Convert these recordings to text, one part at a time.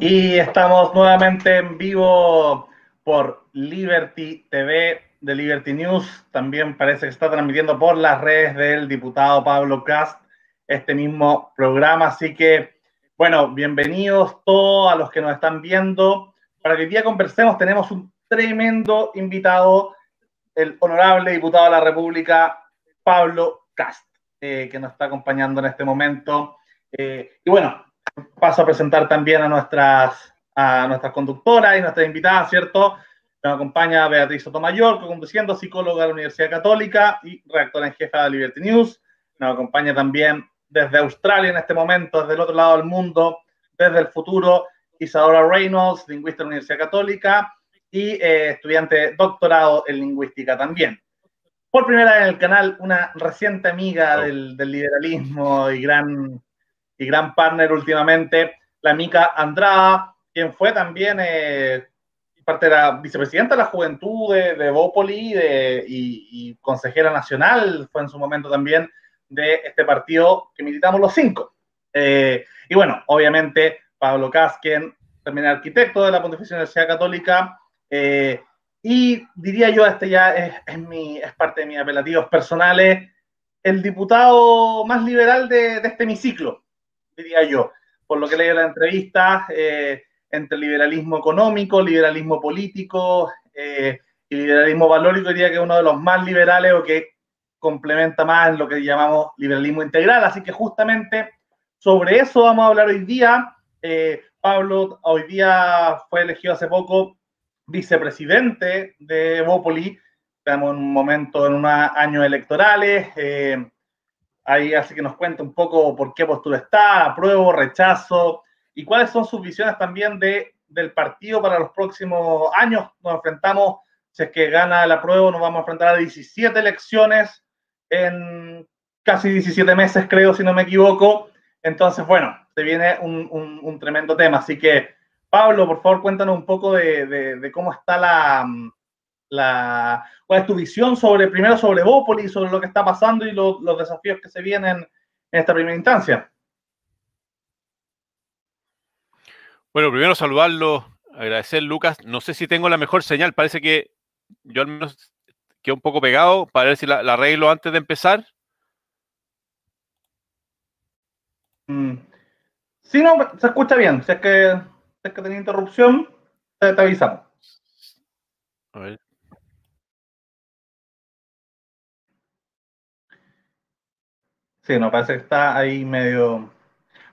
Y estamos nuevamente en vivo por Liberty TV de Liberty News. También parece que está transmitiendo por las redes del diputado Pablo Cast este mismo programa. Así que, bueno, bienvenidos todos a los que nos están viendo. Para que hoy día conversemos, tenemos un tremendo invitado, el honorable diputado de la República, Pablo Cast, eh, que nos está acompañando en este momento. Eh, y bueno, paso a presentar también a nuestras, a nuestras conductoras y nuestras invitadas, ¿cierto? Nos acompaña Beatriz Sotomayor, conduciendo, psicóloga de la Universidad Católica y redactora en jefa de Liberty News. Nos acompaña también desde Australia en este momento, desde el otro lado del mundo, desde el futuro, Isadora Reynolds, lingüista de la Universidad Católica y eh, estudiante doctorado en lingüística también. Por primera vez en el canal, una reciente amiga del, del liberalismo y gran y gran partner últimamente, la Mica Andrada, quien fue también eh, parte de la vicepresidenta de la juventud de, de Bópoli y, consejera nacional, fue en su momento también de este partido que militamos los cinco. Eh, y bueno, obviamente Pablo Casquen, también arquitecto de la Pontificia Universidad Católica, eh, y diría yo, este ya es, es, mi, es parte de mis apelativos personales, el diputado más liberal de, de este hemiciclo, diría yo, por lo que leí en la entrevista, eh, entre liberalismo económico, liberalismo político eh, y liberalismo valórico, diría que es uno de los más liberales o que complementa más lo que llamamos liberalismo integral. Así que justamente sobre eso vamos a hablar hoy día. Eh, Pablo hoy día fue elegido hace poco vicepresidente de Bópoli. Estamos en un momento, en unos años electorales. Ahí así que nos cuenta un poco por qué postura está, apruebo, rechazo, y cuáles son sus visiones también de, del partido para los próximos años. Nos enfrentamos, si es que gana el apruebo, nos vamos a enfrentar a 17 elecciones en casi 17 meses, creo, si no me equivoco. Entonces, bueno, se viene un, un, un tremendo tema. Así que, Pablo, por favor, cuéntanos un poco de, de, de cómo está la, la, ¿Cuál es tu visión sobre, primero sobre Bópoli, sobre lo que está pasando y lo, los desafíos que se vienen en esta primera instancia? Bueno, primero saludarlo, agradecer Lucas. No sé si tengo la mejor señal, parece que yo al menos quedo un poco pegado para ver si la, la arreglo antes de empezar. Mm. Sí, no, se escucha bien. Si es que, si es que tenía interrupción, te, te avisamos. A ver. Sí, no, parece que está ahí medio,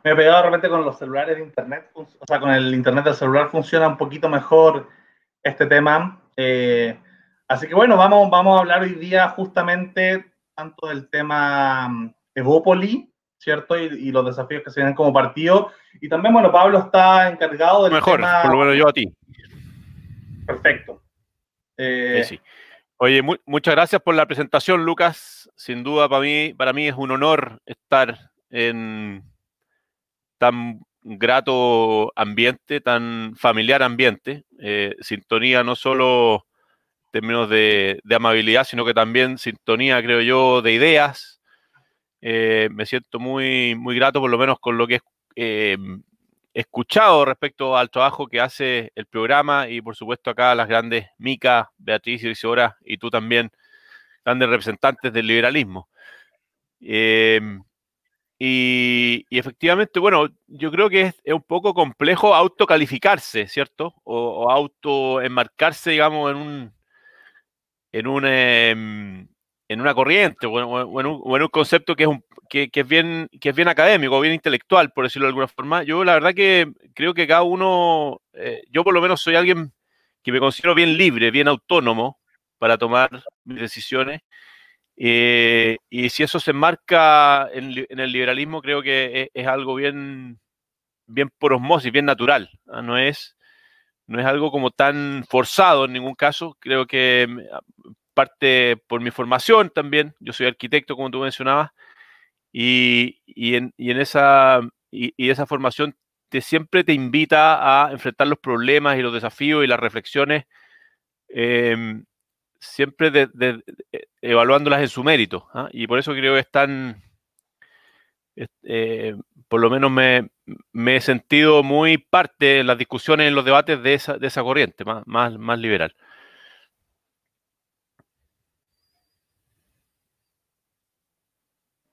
medio pegado de repente con los celulares de internet, o sea, con el internet del celular funciona un poquito mejor este tema. Eh, así que bueno, vamos, vamos a hablar hoy día justamente tanto del tema Evópoli, ¿cierto? Y, y, los desafíos que se vienen como partido. Y también, bueno, Pablo está encargado del Mejor, tema... por lo menos yo a ti. Perfecto. Eh, sí, sí. Oye, mu muchas gracias por la presentación, Lucas. Sin duda, para mí, para mí es un honor estar en tan grato ambiente, tan familiar ambiente. Eh, sintonía no solo en términos de, de, amabilidad, sino que también sintonía, creo yo, de ideas. Eh, me siento muy, muy grato, por lo menos con lo que es eh, escuchado respecto al trabajo que hace el programa y por supuesto acá las grandes Mica, Beatriz y Isidora y tú también, grandes representantes del liberalismo. Eh, y, efectivamente, bueno, yo creo que es, un poco complejo autocalificarse, ¿cierto? O, autoenmarcarse, digamos, en un, en un, eh, en una corriente o en, o en, un, o en un, concepto que es, un, que, que, es bien, que es bien académico, bien intelectual, por decirlo de alguna forma. Yo la verdad que creo que cada uno, eh, yo por lo menos soy alguien que me considero bien libre, bien autónomo para tomar mis decisiones. Eh, y si eso se enmarca en, en, el liberalismo, creo que es, es, algo bien, bien por osmosis, bien natural. ¿no? no es, no es algo como tan forzado en ningún caso. Creo que parte por mi formación también, yo soy arquitecto, como tú mencionabas, y, y, en, y en, esa, y, esa formación te, siempre te invita a enfrentar los problemas y los desafíos y las reflexiones, eh, siempre de, evaluándolas en su mérito. ¿ah? Y por eso creo que es tan, eh, por lo menos me, he sentido muy parte en las discusiones, en los debates de esa, esa corriente, más, más, más liberal.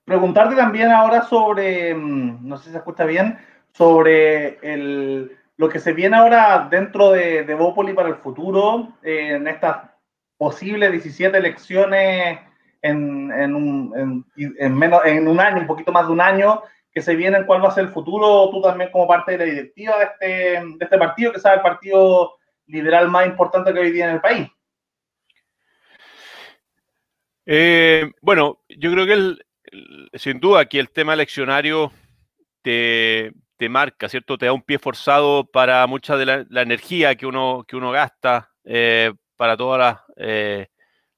Preguntarte también ahora sobre, mm, no sé si se escucha bien, sobre el, lo que se viene ahora dentro de, de Bópoli para el futuro, eh, en estas posibles 17 elecciones en, en, un, en, menos, en un año, un poquito más de un año, que se vienen, cuál va a ser el futuro, tú también como parte de la directiva de este, de este partido, que sabe el partido liberal más importante que hoy día en el país. Eh, bueno, yo creo que el, sin duda que el tema eleccionario te, marca, ¿cierto? Te da un pie forzado para mucha de la, energía que uno, que uno gasta, eh, para todos eh,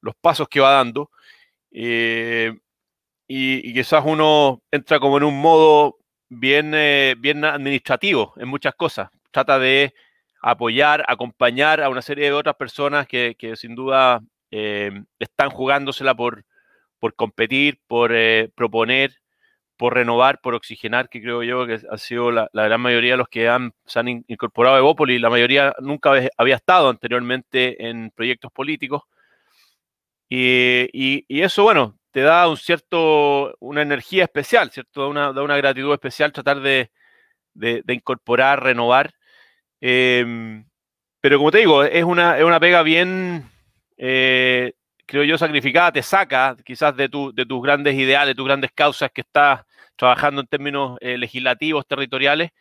los pasos que va dando. Eh, y, quizás uno entra como en un modo bien, bien administrativo en muchas cosas. Trata de apoyar, acompañar a una serie de otras personas que, que sin duda están jugándosela por, por competir, por eh, proponer, por renovar, por oxigenar, que creo yo que ha sido la, gran mayoría de los que han, se han incorporado a Evópolis. La mayoría nunca había estado anteriormente en proyectos políticos. Y, eso, bueno, te da un cierto, una energía especial, ¿cierto? Da una, da una gratitud especial tratar de, incorporar, renovar. Em, pero como te digo, es una, es una pega bien, eh, creo yo, sacrificada, te saca quizás de, tus grandes ideales, de tus grandes causas que estás trabajando en términos eh, legislativos, territoriales,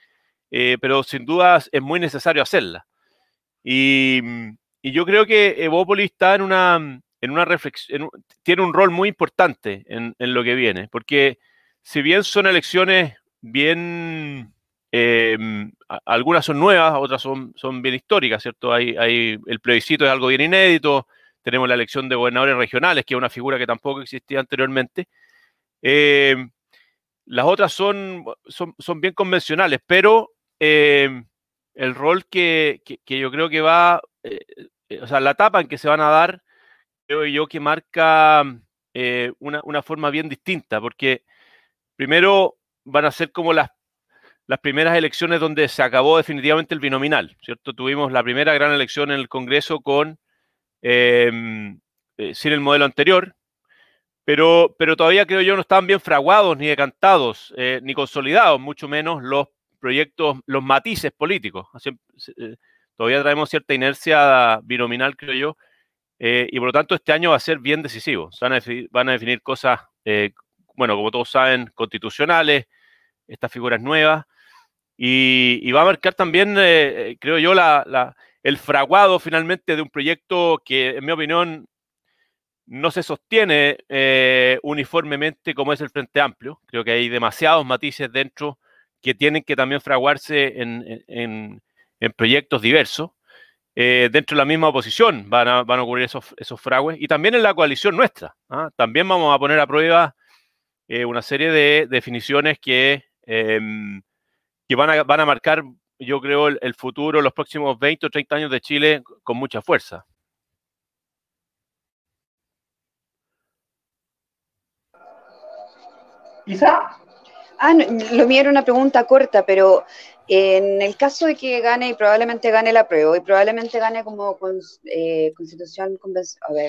eh, pero sin duda es muy necesario hacerla. Y, yo creo que Evópolis está en una, en una reflexión, tiene un rol muy importante en, lo que viene, porque si bien son elecciones bien, em, algunas son nuevas, otras son, son bien históricas, ¿cierto? Hay, el plebiscito es algo bien inédito, tenemos la elección de gobernadores regionales, que es una figura que tampoco existía anteriormente. Eh, las otras son, son, bien convencionales, pero eh, el rol que, yo creo que va, eh, o sea, la etapa en que se van a dar, creo yo que marca una, forma bien distinta, porque primero van a ser como las, las primeras elecciones donde se acabó definitivamente el binominal, ¿cierto? Tuvimos la primera gran elección en el Congreso con eh, sin el modelo anterior, pero, pero todavía creo yo no estaban bien fraguados, ni decantados, eh, ni consolidados, mucho menos los proyectos, los matices políticos. Eh, todavía traemos cierta inercia binominal, creo yo, y por lo tanto este año va a ser bien decisivo. definir, van a definir cosas, bueno, como todos saben, constitucionales, estas figuras nuevas, y, va a marcar también, creo yo, la el fraguado finalmente de un proyecto que, en mi opinión, no se sostiene eh, uniformemente como es el Frente Amplio. Creo que hay demasiados matices dentro que tienen que también fraguarse en, proyectos diversos. Eh, dentro de la misma oposición van a, van a ocurrir esos, esos fragues y también en la coalición nuestra. ¿ah? También vamos a poner a prueba eh, una serie de definiciones que, em, que van, a, van a marcar yo creo, el, futuro, los próximos 20 o 30 años de Chile con mucha fuerza. ¿Isa? Ah, lo mío era una pregunta corta, pero en el caso de que gane y probablemente gane la prueba y probablemente gane como eh, constitución,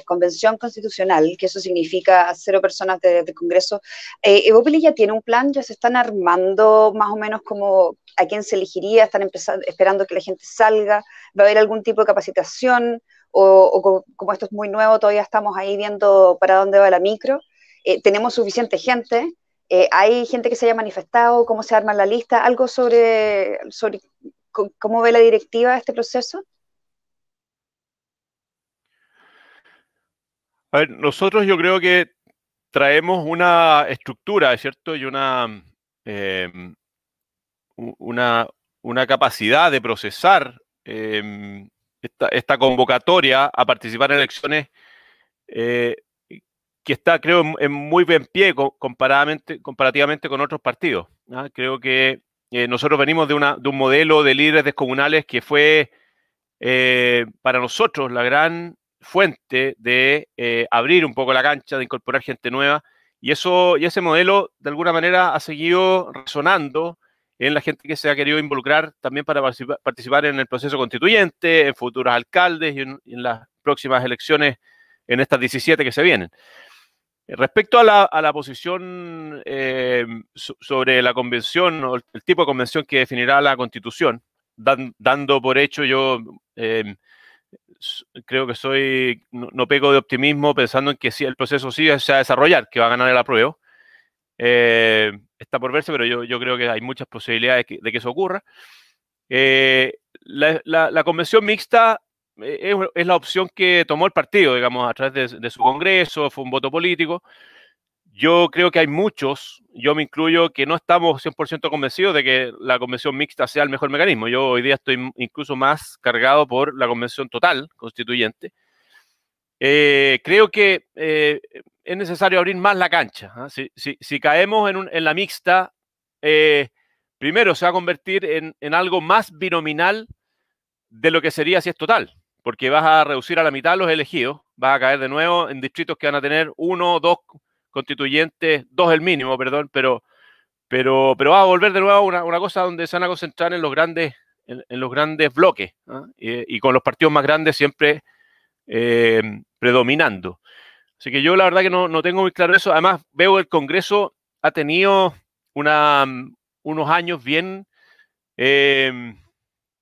convención constitucional, que eso significa cero personas de, Congreso, eh, ya tiene un plan, ya se están armando más o menos como a quién se elegiría, están empezando, esperando que la gente salga, va a haber algún tipo de capacitación o, como esto es muy nuevo, todavía estamos ahí viendo para dónde va la micro. Eh, tenemos suficiente gente, eh, ¿Hay gente que se haya manifestado? ¿Cómo se arma la lista? ¿Algo sobre, sobre cómo ve la directiva este proceso? A ver, nosotros yo creo que traemos una estructura, ¿cierto? Y una, em, una, una, capacidad de procesar em, esta, convocatoria a participar en elecciones eh, que está, creo, en muy buen pie comparadamente, comparativamente con otros partidos. ¿ah? Creo que eh, nosotros venimos de, una, de, un modelo de líderes descomunales que fue eh, para nosotros la gran fuente de abrir un poco la cancha, de incorporar gente nueva Y, eso, y ese modelo, de alguna manera, ha seguido resonando en la gente que se ha querido involucrar también para participar en el proceso constituyente, en futuros alcaldes y en, las próximas elecciones, en estas 17 que se vienen. Respecto a la, posición eh, sobre la convención o el tipo de convención que definirá la constitución, dando por hecho yo eh, creo que soy, no, pego de optimismo pensando en que si el proceso sí se va a desarrollar, que va a ganar el apruebo. Eh, está por verse, pero yo, yo, creo que hay muchas posibilidades de que eso ocurra. Eh, la, convención mixta eh, es, la opción que tomó el partido, digamos, a través de, de, su congreso, fue un voto político. Yo creo que hay muchos, yo me incluyo, que no estamos 100% convencidos de que la convención mixta sea el mejor mecanismo. Yo hoy día estoy incluso más cargado por la convención total constituyente. Eh, creo que eh, es necesario abrir más la cancha. ¿ah? Si, caemos en, la mixta, eh, primero se va a convertir en, algo más binominal de lo que sería si es total, porque vas a reducir a la mitad los elegidos, vas a caer de nuevo en distritos que van a tener uno, dos constituyentes, dos el mínimo, perdón, pero, pero, va a volver de nuevo a una, cosa donde se van a concentrar en los grandes, en, los grandes bloques ¿ah? y, con los partidos más grandes siempre predominando. Así que yo la verdad que no, no, tengo muy claro eso. Además, veo que el Congreso ha tenido una, unos años bien eh,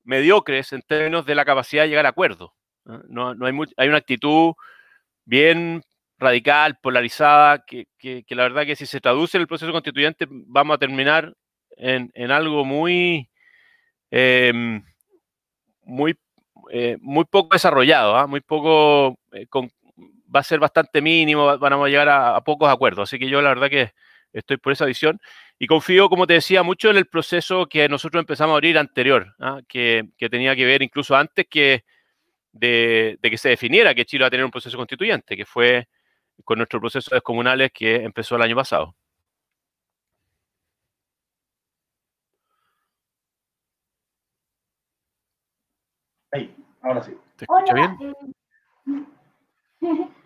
mediocres en términos de la capacidad de llegar a acuerdos. No, no hay, hay una actitud bien radical, polarizada, que, la verdad que si se traduce en el proceso constituyente vamos a terminar en, algo muy, em, muy, eh, muy poco desarrollado, ¿ah? muy poco, eh, va a ser bastante mínimo, van a llegar a, pocos acuerdos. Así que yo la verdad que estoy por esa visión y confío, como te decía, mucho en el proceso que nosotros empezamos a abrir anterior, ¿ah? que, tenía que ver incluso antes que de, de, que se definiera que Chile va a tener un proceso constituyente, que fue con nuestro proceso de descomunales que empezó el año pasado. Ahí, ahora sí. ¿Te escucha bien? Eh, eh,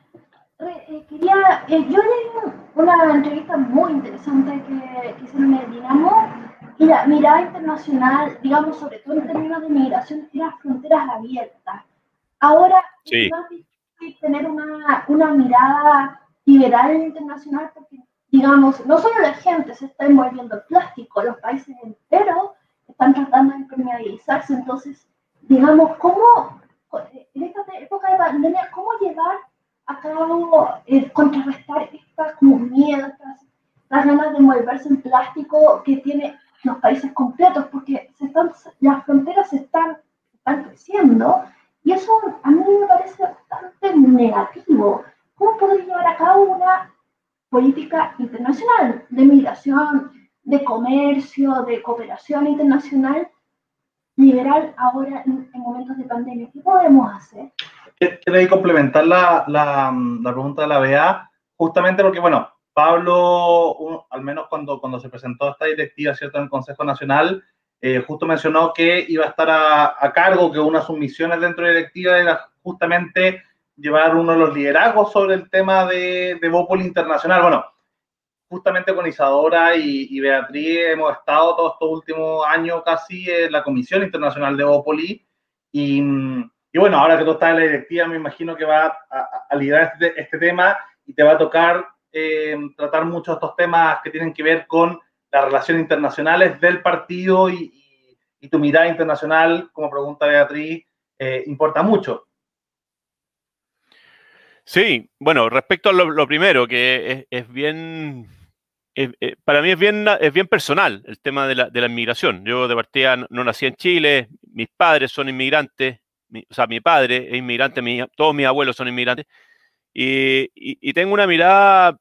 quería, eh, yo leí una entrevista muy interesante que, que hicieron en el Dinamo. Y la mirada internacional, digamos, sobre todo en términos de migración, y las fronteras abiertas. Ahora, sí. tener una, una mirada liberal internacional porque, digamos, no solo la gente se está envolviendo el plástico, los países enteros están tratando de impermeabilizarse, entonces, digamos, ¿cómo, en esta época de pandemia, cómo llevar a cabo, eh, contrarrestar estas como miedo, estas, ganas de envolverse en plástico que tiene los países completos, porque se están, las fronteras se están, están creciendo y eso a mí me parece bastante negativo. ¿Cómo podría llevar a cabo una política internacional de migración, de comercio, de cooperación internacional liberal ahora en, momentos de pandemia? ¿Qué podemos hacer? Quiero complementar la, la, pregunta de la BA, justamente porque, bueno, Pablo, al menos cuando, cuando se presentó esta directiva, ¿cierto?, en el Consejo Nacional, eh, justo mencionó que iba a estar a, cargo, que una de sus misiones dentro de la directiva era justamente llevar uno de los liderazgos sobre el tema de, de Bópol Internacional. Bueno, justamente con Isadora y, Beatriz hemos estado todos estos últimos años casi en la Comisión Internacional de Bópoli y, y, bueno, ahora que tú estás en la directiva me imagino que va a, liderar este, este, tema y te va a tocar eh, tratar muchos de estos temas que tienen que ver con las relaciones internacionales del partido y, tu mirada internacional, como pregunta Beatriz, eh, importa mucho. Sí, bueno, respecto a lo, primero, que es, bien, eh, para mí es bien, es bien personal el tema de la, de la inmigración. Yo de partida no, nací en Chile, mis padres son inmigrantes, o sea, mi padre es inmigrante, todos mis abuelos son inmigrantes, y tengo una mirada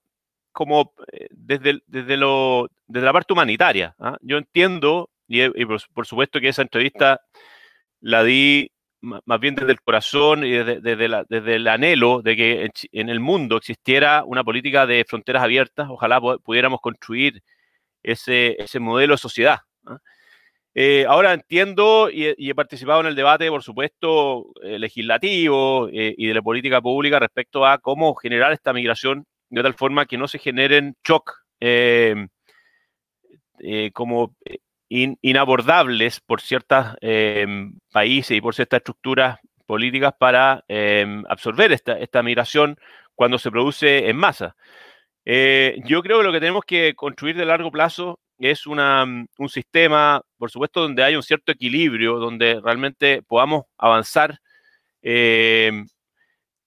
como eh, desde, desde, lo, desde la parte humanitaria. ¿ah? Yo entiendo, y, por, supuesto que esa entrevista la di más bien desde el corazón y desde, desde, el anhelo de que en, el mundo existiera una política de fronteras abiertas, ojalá pudiéramos construir ese, ese modelo de sociedad. ¿ah? Eh, ahora entiendo y, he participado en el debate, por supuesto, eh, legislativo y de la política pública respecto a cómo generar esta migración de tal forma que no se generen shock eh, inabordables por ciertos países y por ciertas estructuras políticas para absorber esta, esta migración cuando se produce en masa. yo creo que lo que tenemos que construir de largo plazo es una, un sistema, por supuesto, donde hay un cierto equilibrio, donde realmente podamos avanzar eh,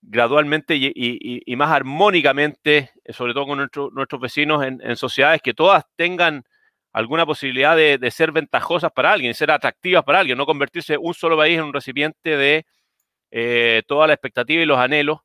gradualmente y, más armónicamente, eh, sobre todo con nuestros vecinos en, sociedades que todas tengan alguna posibilidad de, ser ventajosas para alguien, ser atractivas para alguien, no convertirse un solo país en un recipiente de eh, toda la expectativa y los anhelos.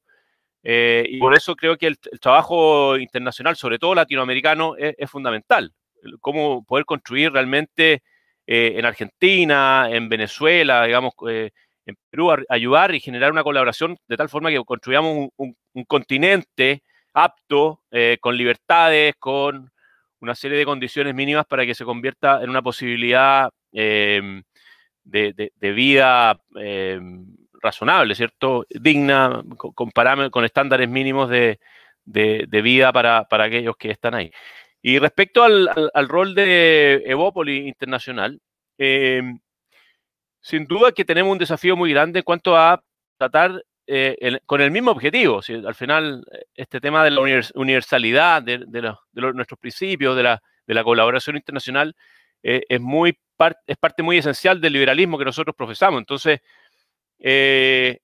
y por eso creo que el, trabajo internacional, sobre todo latinoamericano, es fundamental cómo poder construir realmente eh, en Argentina, en Venezuela, digamos, eh, en Perú, ayudar y generar una colaboración de tal forma que construyamos un, continente apto, eh, con libertades, con una serie de condiciones mínimas para que se convierta en una posibilidad em, de, vida em, razonable, ¿cierto? Digna, con, con estándares mínimos de, vida para, para aquellos que están ahí. Y respecto al, rol de Evópolis Internacional, em, sin duda que tenemos un desafío muy grande en cuanto a tratar eh, con el mismo objetivo. al final, este tema de la universalidad de, nuestros principios, de la, colaboración internacional, eh, es, muy es parte muy esencial del liberalismo que nosotros profesamos. Entonces, eh,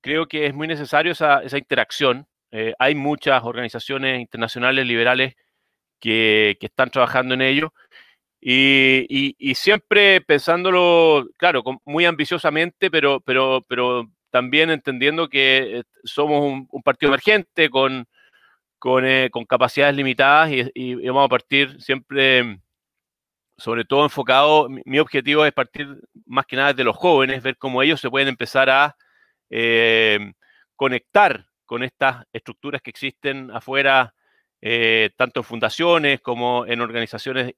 creo que es muy necesario esa, esa interacción. hay muchas organizaciones internacionales liberales que, están trabajando en ello. Y, siempre pensándolo, claro, muy ambiciosamente, pero también entendiendo que eh, somos un, partido emergente con, con, eh, capacidades limitadas y, vamos a partir siempre, sobre todo enfocado, mi, objetivo es partir más que nada de los jóvenes, ver cómo ellos se pueden empezar a eh, conectar con estas estructuras que existen afuera tanto en fundaciones como en organizaciones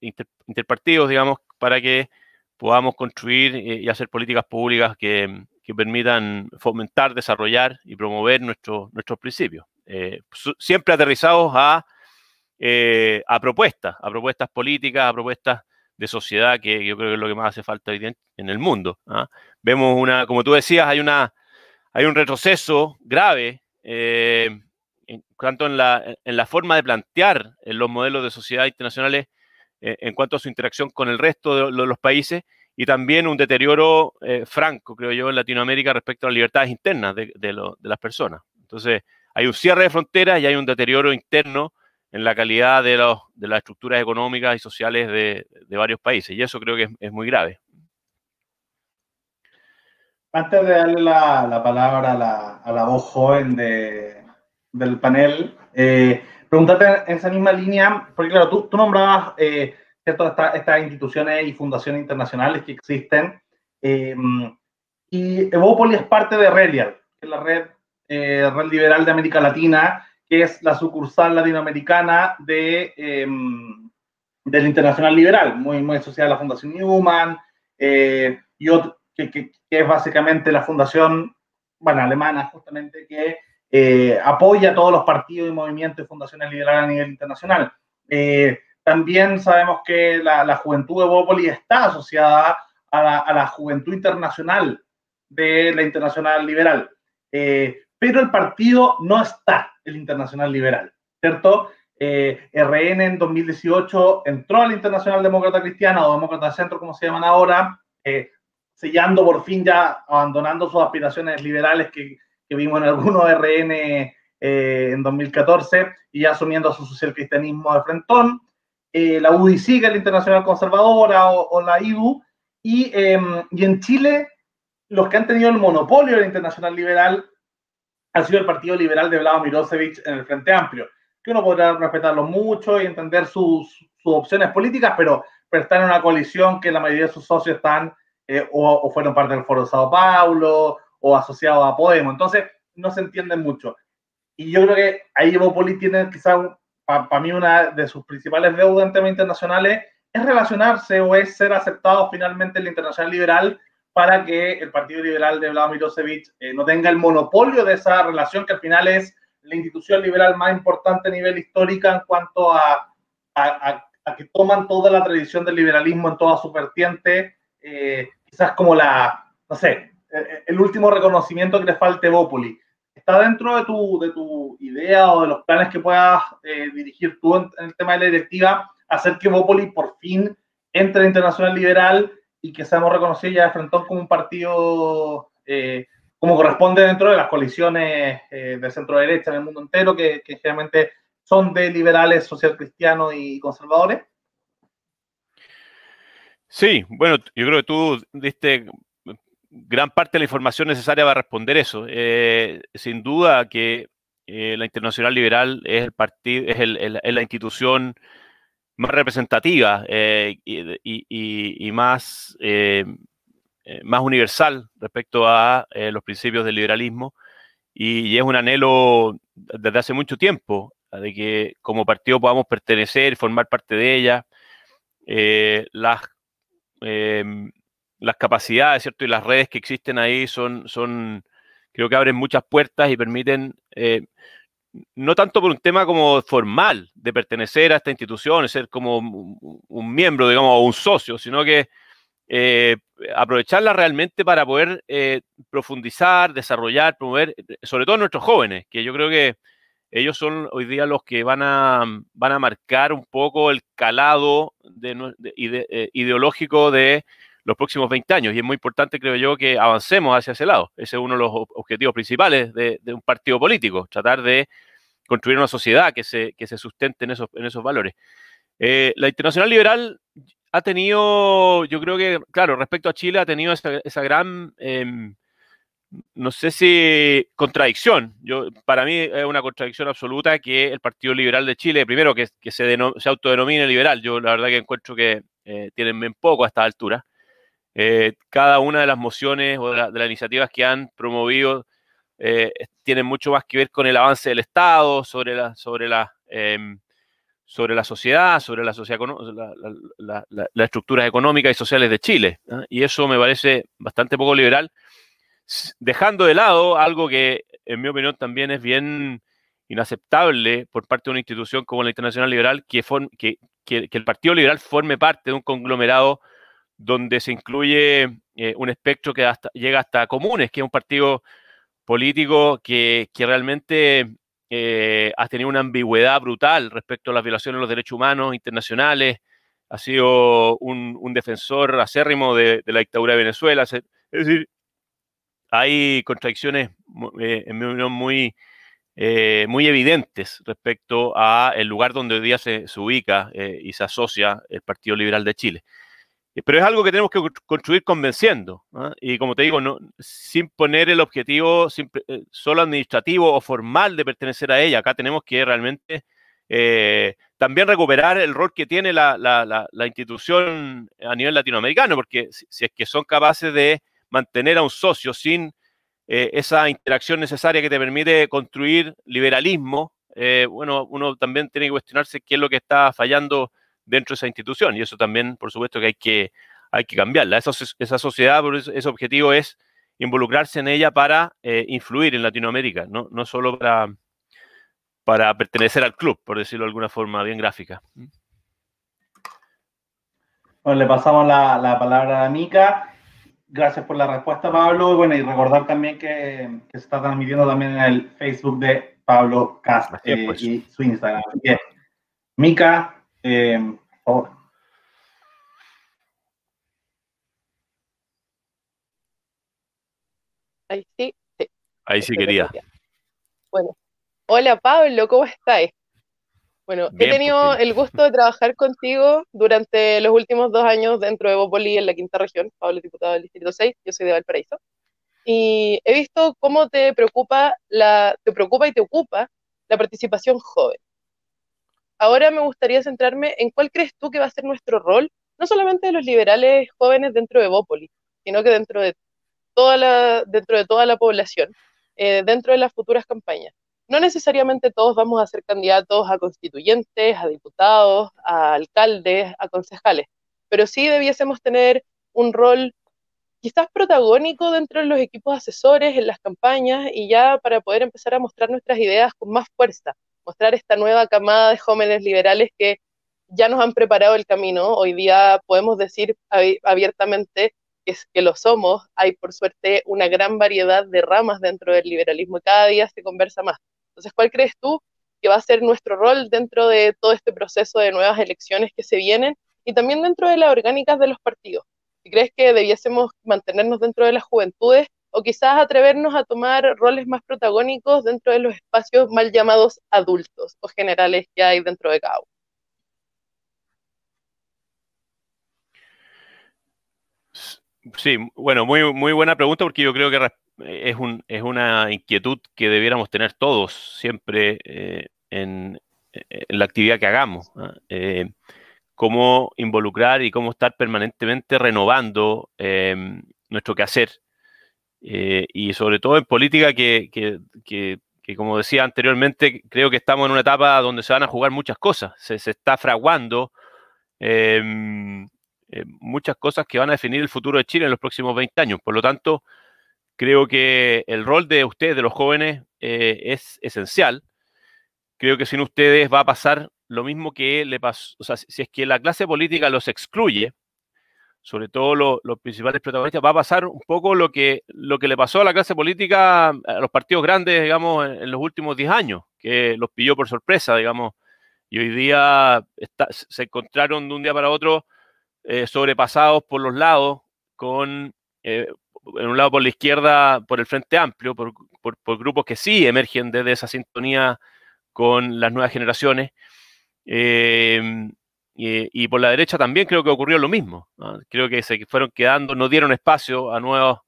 interpartidos, digamos, para que podamos construir y hacer políticas públicas que, permitan fomentar, desarrollar y promover nuestros principios. Eh, siempre aterrizados a, a propuestas, a propuestas políticas, a propuestas de sociedad, que yo creo que es lo que más hace falta hoy en el mundo. ¿ah? Vemos una, como tú decías, hay, una, hay un retroceso grave tanto en la, en la forma de plantear los modelos de sociedad internacionales eh, en cuanto a su interacción con el resto de, los países y también un deterioro eh, franco, creo yo, en Latinoamérica respecto a las libertades internas de, las personas. Entonces, hay un cierre de fronteras y hay un deterioro interno en la calidad de, las estructuras económicas y sociales de, varios países. Y eso creo que es, muy grave. Antes de darle la, palabra a la, a la, voz joven de, del panel, eh, preguntarte en esa misma línea, porque claro, tú, tú nombrabas eh, estas instituciones y fundaciones internacionales que existen, eh, y Evópolis es parte de Relial, que es la red, eh, red liberal de América Latina, que es la sucursal latinoamericana de, del Internacional Liberal, muy, muy asociada a la Fundación Newman, y otro, que, que, que es básicamente la fundación, bueno, alemana justamente, que eh, apoya a todos los partidos y movimientos y fundaciones liberales a nivel internacional. Eh, también sabemos que la, juventud de Bópoli está asociada a la, juventud internacional de la Internacional Liberal. Eh, pero el partido no está, el Internacional Liberal, ¿cierto? RN en 2018 entró a la Internacional Demócrata Cristiana o Demócrata Centro, como se llaman ahora, sellando por fin ya, abandonando sus aspiraciones liberales que, que vimos en algunos RN eh, en 2014 y asumiendo su social cristianismo de frentón, eh, la UDC, que es la Internacional Conservadora, o, la IBU, y, em, y, en Chile los que han tenido el monopolio de la Internacional Liberal ha sido el Partido Liberal de Vlado Mirosevic en el Frente Amplio, que uno podrá respetarlo mucho y entender sus, sus opciones políticas, pero, pero están en una coalición que la mayoría de sus socios están eh, o, o, fueron parte del Foro de Sao Paulo o asociado a Podemos. Entonces, no se entienden mucho. Y yo creo que ahí Evopoli tiene quizás, para mí, una de sus principales deudas en temas internacionales es relacionarse o es ser aceptado finalmente en la internacional liberal para que el Partido Liberal de Vladimir Milosevic eh, no tenga el monopolio de esa relación que al final es la institución liberal más importante a nivel histórica en cuanto a, que toman toda la tradición del liberalismo en toda su vertiente, eh, quizás como la, no sé, el último reconocimiento que le falte Bópoli. ¿Está dentro de tu, de tu idea o de los planes que puedas eh, dirigir tú en, el tema de la directiva, hacer que Bópoli por fin entre en Internacional Liberal y que seamos reconocidos ya de frente como un partido eh, como corresponde dentro de las coaliciones eh, de centro derecha en el mundo entero, que, generalmente son de liberales, social cristianos y conservadores? Sí, bueno, yo creo que tú diste gran parte de la información necesaria para responder eso. Eh, sin duda que eh, la Internacional Liberal es el partido, es, la institución más representativa y, más eh, más universal respecto a eh, los principios del liberalismo y, es un anhelo desde hace mucho tiempo de que como partido podamos pertenecer, formar parte de ella, eh, las, em, las capacidades ¿cierto? y las redes que existen ahí son, son, creo que abren muchas puertas y permiten, no tanto por un tema como formal de pertenecer a esta institución, ser como un miembro, digamos, o un socio, sino que eh, aprovecharla realmente para poder eh, profundizar, desarrollar, promover, eh, sobre todo nuestros jóvenes, que yo creo que ellos son hoy día los que van a, van a marcar un poco el calado de, ideológico de los próximos 20 años. Y es muy importante, creo yo, que avancemos hacia ese lado. Ese es uno de los objetivos principales de, un partido político, tratar de construir una sociedad que se, que se sustente en esos, en esos valores. la Internacional Liberal ha tenido, yo creo que, claro, respecto a Chile, ha tenido esa, gran, em, no sé si contradicción. Yo, para mí es una contradicción absoluta que el Partido Liberal de Chile, primero que, que se, se, autodenomine liberal, yo la verdad que encuentro que eh, tienen bien poco a esta altura. Eh, cada una de las mociones o de, las iniciativas que han promovido eh, tienen mucho más que ver con el avance del Estado, sobre la, sobre la em, sobre la sociedad, sobre la, sociedad, la, las estructuras económicas y sociales de Chile. Y eso me parece bastante poco liberal, dejando de lado algo que, en mi opinión, también es bien inaceptable por parte de una institución como la Internacional Liberal, que, que, que, el Partido Liberal forme parte de un conglomerado donde se incluye eh, un espectro que hasta, llega hasta comunes, que es un partido político que, que realmente eh, ha tenido una ambigüedad brutal respecto a las violaciones de los derechos humanos internacionales, ha sido un, defensor acérrimo de, la dictadura de Venezuela. Es decir, hay contradicciones, eh, en mi opinión, muy, muy evidentes respecto a el lugar donde hoy día se, se ubica y se asocia el Partido Liberal de Chile. Eh, pero es algo que tenemos que construir convenciendo. ¿ah? Y como te digo, no, sin poner el objetivo eh, solo administrativo o formal de pertenecer a ella. Acá tenemos que realmente eh, también recuperar el rol que tiene la, la, la, institución a nivel latinoamericano, porque si, es que son capaces de mantener a un socio sin esa interacción necesaria que te permite construir liberalismo, bueno, uno también tiene que cuestionarse qué es lo que está fallando dentro de esa institución. Y eso también, por supuesto, que hay que, hay que cambiarla. Esa, esa sociedad, por ese objetivo es involucrarse en ella para eh, influir en Latinoamérica, no, no solo para, para pertenecer al club, por decirlo de alguna forma bien gráfica. Bueno, le pasamos la, la palabra a Mica. Gracias por la respuesta, Pablo. Bueno, y recordar también que, se está transmitiendo también en el Facebook de Pablo Cast eh, pues. y su Instagram. Mica, eh, Ahí sí, Ahí sí quería. Bueno, hola Pablo, ¿cómo estás? Bueno, he tenido pues, el gusto de trabajar contigo durante los últimos dos años dentro de Bopoli en la quinta región, Pablo, diputado del Distrito 6, yo soy de Valparaíso, y he visto cómo te preocupa, la, te preocupa y te ocupa la participación joven ahora me gustaría centrarme en cuál crees tú que va a ser nuestro rol, no solamente de los liberales jóvenes dentro de Bópoli, sino que dentro de toda la, dentro de toda la población, eh, dentro de las futuras campañas. No necesariamente todos vamos a ser candidatos a constituyentes, a diputados, a alcaldes, a concejales, pero sí debiésemos tener un rol quizás protagónico dentro de los equipos asesores, en las campañas, y ya para poder empezar a mostrar nuestras ideas con más fuerza, mostrar esta nueva camada de jóvenes liberales que ya nos han preparado el camino. Hoy día podemos decir abiertamente que, es, lo somos. Hay, por suerte, una gran variedad de ramas dentro del liberalismo y cada día se conversa más. Entonces, ¿cuál crees tú que va a ser nuestro rol dentro de todo este proceso de nuevas elecciones que se vienen y también dentro de las orgánicas de los partidos? Crees que debiésemos mantenernos dentro de las juventudes o quizás atrevernos a tomar roles más protagónicos dentro de los espacios mal llamados adultos o generales que hay dentro de cada. Sí, bueno, muy, muy buena pregunta porque yo creo que es, un, es una inquietud que debiéramos tener todos siempre eh, en, la actividad que hagamos. Eh, cómo involucrar y cómo estar permanentemente renovando nuestro quehacer. Eh, y sobre todo en política que, como decía anteriormente, creo que estamos en una etapa donde se van a jugar muchas cosas. Se, está fraguando em, eh, muchas cosas que van a definir el futuro de Chile en los próximos 20 años. Por lo tanto, creo que el rol de ustedes, de los jóvenes, eh, es esencial. Creo que sin ustedes va a pasar lo mismo que le pasó, o sea, si es que la clase política los excluye, sobre todo los principales protagonistas, va a pasar un poco lo que, lo que le pasó a la clase política, a los partidos grandes, digamos, en, los últimos 10 años, que los pilló por sorpresa, digamos, y hoy día se encontraron de un día para otro eh, sobrepasados por los lados, con, eh, en un lado por la izquierda, por el Frente Amplio, por, por grupos que sí emergen desde esa sintonía con las nuevas generaciones, Em, y, por la derecha también creo que ocurrió lo mismo. Creo que se fueron quedando, no dieron espacio a, nuevos,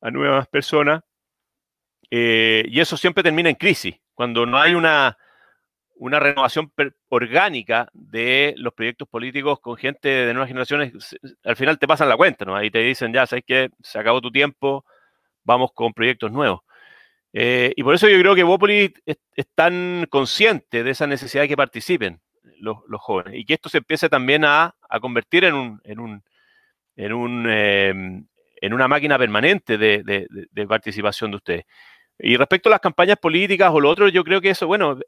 a nuevas personas. Eh, y eso siempre termina en crisis. Cuando no hay una, renovación orgánica de los proyectos políticos con gente de nuevas generaciones, al final te pasan la cuenta, ¿no? Ahí te dicen, ya, ¿sabes qué? Se acabó tu tiempo, vamos con proyectos nuevos. Eh, y por eso yo creo que Bópoli es, tan consciente de esa necesidad de que participen los, jóvenes y que esto se empiece también a, convertir en, un, en, un, en, un, em, en una máquina permanente de, participación de ustedes. Y respecto a las campañas políticas o lo otro, yo creo que eso, bueno,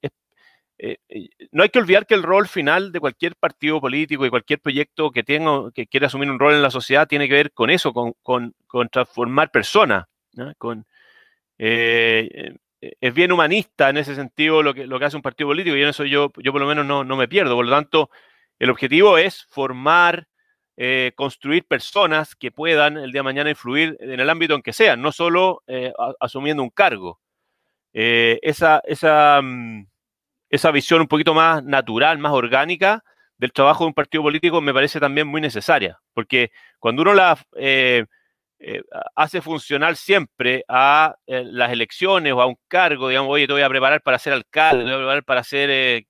eh, eh, no hay que olvidar que el rol final de cualquier partido político y cualquier proyecto que tenga, que quiera asumir un rol en la sociedad tiene que ver con eso, con, con, transformar personas, con, eh, es bien humanista en ese sentido lo que, lo que hace un partido político y en eso yo, yo por lo menos no, me pierdo. Por lo tanto, el objetivo es formar, eh, construir personas que puedan el día de mañana influir en el ámbito en que sean, no solo asumiendo un cargo. esa, esa, mm, esa visión un poquito más natural, más orgánica del trabajo de un partido político me parece también muy necesaria, porque cuando uno la eh, hace funcional siempre a eh, las elecciones o a un cargo, digamos, oye, te voy a preparar para ser alcalde, te voy a preparar para ser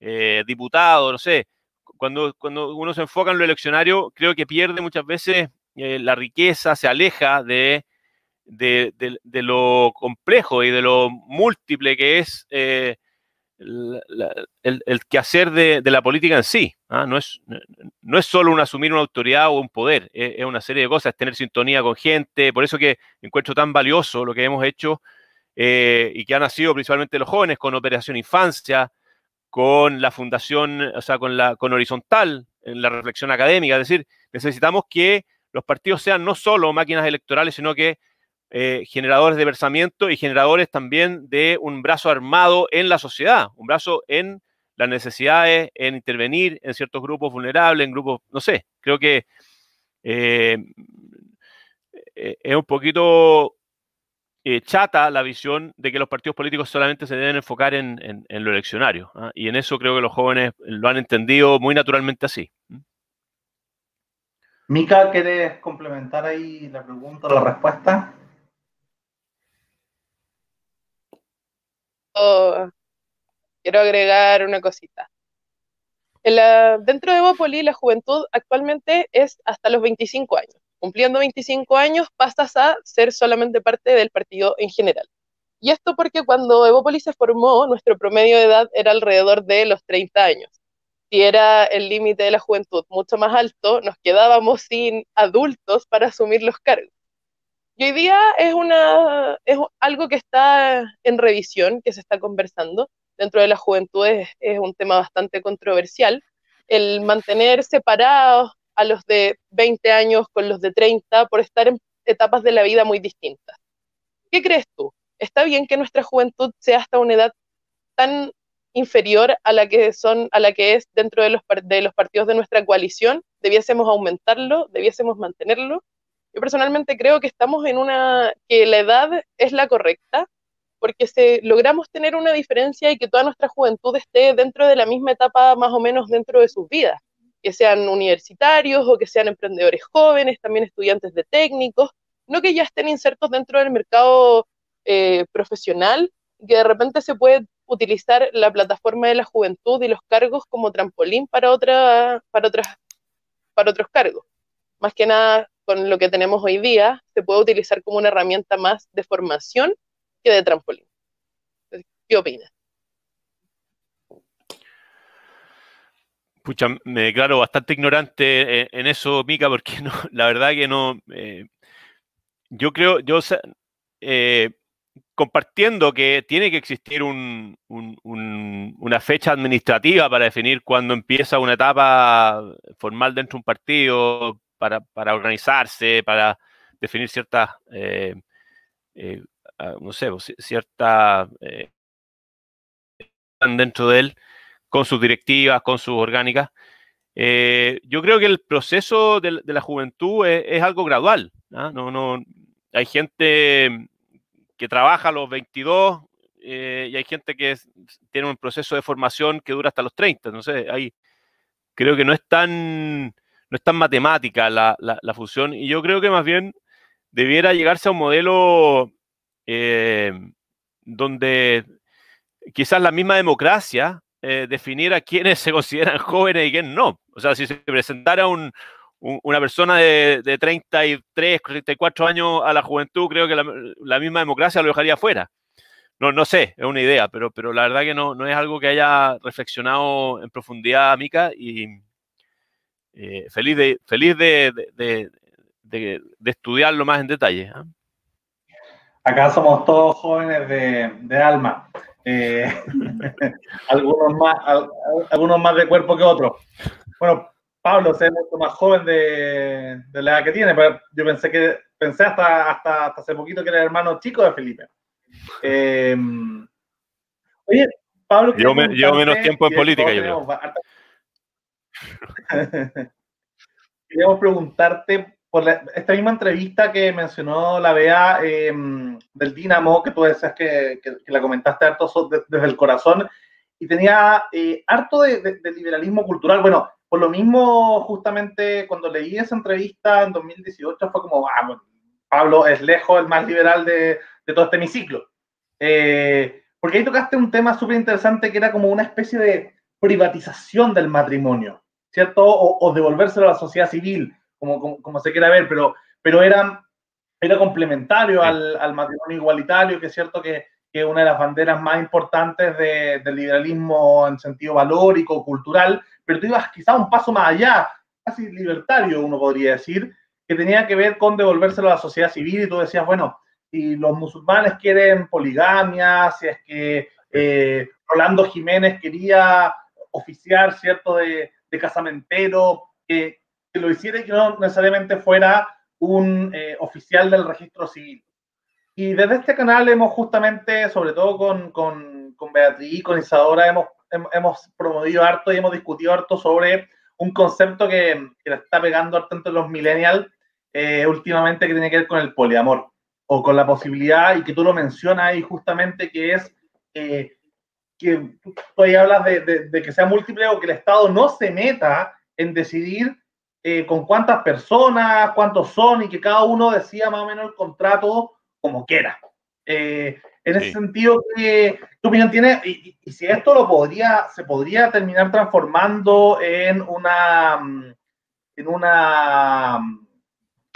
eh, diputado, no sé. Cuando, cuando uno se enfoca en lo eleccionario, creo que pierde muchas veces la riqueza, se aleja de, de, lo complejo y de lo múltiple que es el, quehacer de, la política en sí. ¿Ah? No, es, no es solo un asumir una autoridad o un poder, es, una serie de cosas, es tener sintonía con gente. Por eso que encuentro tan valioso lo que hemos hecho eh, y que ha nacido principalmente los jóvenes con Operación Infancia, con la fundación, o sea, con, la, con Horizontal, en la reflexión académica. Es decir, necesitamos que los partidos sean no solo máquinas electorales, sino que eh, generadores de versamiento y generadores también de un brazo armado en la sociedad, un brazo en las necesidades, en intervenir en ciertos grupos vulnerables, en grupos, no sé, creo que eh, eh, es un poquito chata la visión de que los partidos políticos solamente se deben enfocar en, lo eleccionario. ¿ah? Y en eso creo que los jóvenes lo han entendido muy naturalmente así. Mica, ¿quieres complementar ahí la pregunta o la respuesta? Quiero agregar una cosita. dentro de Bopoli, la juventud actualmente es hasta los 25 años. Cumpliendo 25 años, pasas a ser solamente parte del partido en general. Y esto porque cuando Evópolis se formó, nuestro promedio de edad era alrededor de los 30 años. si era el límite de la juventud mucho más alto, nos quedábamos sin adultos para asumir los cargos. Y hoy día es, una, es algo que está en revisión, que se está conversando. Dentro de la juventud es, es un tema bastante controversial. El mantener separados a los de 20 años con los de 30 por estar en etapas de la vida muy distintas. ¿Qué crees tú? ¿Está bien que nuestra juventud sea hasta una edad tan inferior a la que son a la que es dentro de los, de los partidos de nuestra coalición? ¿Debiésemos aumentarlo? ¿Debiésemos mantenerlo? Yo personalmente creo que estamos en una que la edad es la correcta porque si logramos tener una diferencia y que toda nuestra juventud esté dentro de la misma etapa más o menos dentro de sus vidas que sean universitarios o que sean emprendedores jóvenes, también estudiantes de técnicos, no que ya estén insertos dentro del mercado eh, profesional, que de repente se puede utilizar la plataforma de la juventud y los cargos como trampolín para, otra, para, otras, para otros cargos. Más que nada, con lo que tenemos hoy día, se puede utilizar como una herramienta más de formación que de trampolín. ¿Qué opinas? Pucha, me declaro bastante ignorante eh, en, eso, Mica, porque la verdad que no. Eh, yo creo, yo eh, compartiendo que tiene que existir una fecha administrativa para definir cuándo empieza una etapa formal dentro de un partido, para, para organizarse, para definir ciertas, ah, no sé, pues, cierta dentro de él con sus directivas, con sus orgánicas. Eh, yo creo que el proceso de, la juventud es, algo gradual. ¿ah? No, no, hay gente que trabaja a los 22 eh, y hay gente que tiene un proceso de formación que dura hasta los 30. No sé, hay, creo que no es tan, no es tan matemática la, la, función y yo creo que más bien debiera llegarse a un modelo eh, donde quizás la misma democracia eh, definir a quienes se consideran jóvenes y quiénes no. O sea, si se presentara un, una persona de, de, 33, 34 años a la juventud, creo que la, misma democracia lo dejaría fuera. No, no sé, es una idea, pero, pero la verdad que no, no es algo que haya reflexionado en profundidad, Mica, y eh, feliz, de, feliz de, de, de, estudiarlo más en detalle. ¿ah? Acá somos todos jóvenes de, alma. Eh, algunos, más, algunos más de cuerpo que otros. Bueno, Pablo es mucho más joven de, la edad que tiene, pero yo pensé que pensé hasta, hasta, hace poquito que era el hermano chico de Felipe. Eh, oye, Pablo. Llevo, menos tiempo en política, yo creo. Queríamos preguntarte por esta misma entrevista que mencionó la Bea em, del Dinamo, que tú decías que, la comentaste harto desde el corazón, y tenía eh, harto de, liberalismo cultural. Bueno, por lo mismo, justamente cuando leí esa entrevista en 2018, fue como, ah, Pablo es lejos el más liberal de, todo este hemiciclo. Eh, porque ahí tocaste un tema súper interesante que era como una especie de privatización del matrimonio, ¿cierto? O, o devolvérselo a la sociedad civil como, se quiera ver, pero, pero era, era complementario al, matrimonio igualitario, que es cierto que, es una de las banderas más importantes del liberalismo en sentido valórico, cultural, pero tú ibas quizá un paso más allá, casi libertario, uno podría decir, que tenía que ver con devolvérselo a la sociedad civil y tú decías, bueno, si los musulmanes quieren poligamia, si es que eh, Rolando Jiménez quería oficiar, ¿cierto?, de, de casamentero, que, que lo hiciera y que no necesariamente fuera un eh, oficial del registro civil. Y desde este canal hemos justamente, sobre todo con, con, con Beatriz y con Isadora, hemos, hemos promovido harto y hemos discutido harto sobre un concepto que, que está pegando harto entre los millennials eh, últimamente que tiene que ver con el poliamor o con la posibilidad, y que tú lo mencionas ahí justamente, que es eh, que tú ahí hablas de, de, de, que sea múltiple o que el Estado no se meta en decidir eh, con cuántas personas, cuántos son y que cada uno decía más o menos el contrato como quiera. Eh, en ese sentido, ¿qué, opinión tiene? Y, si esto lo podría, se podría terminar transformando en una, en una,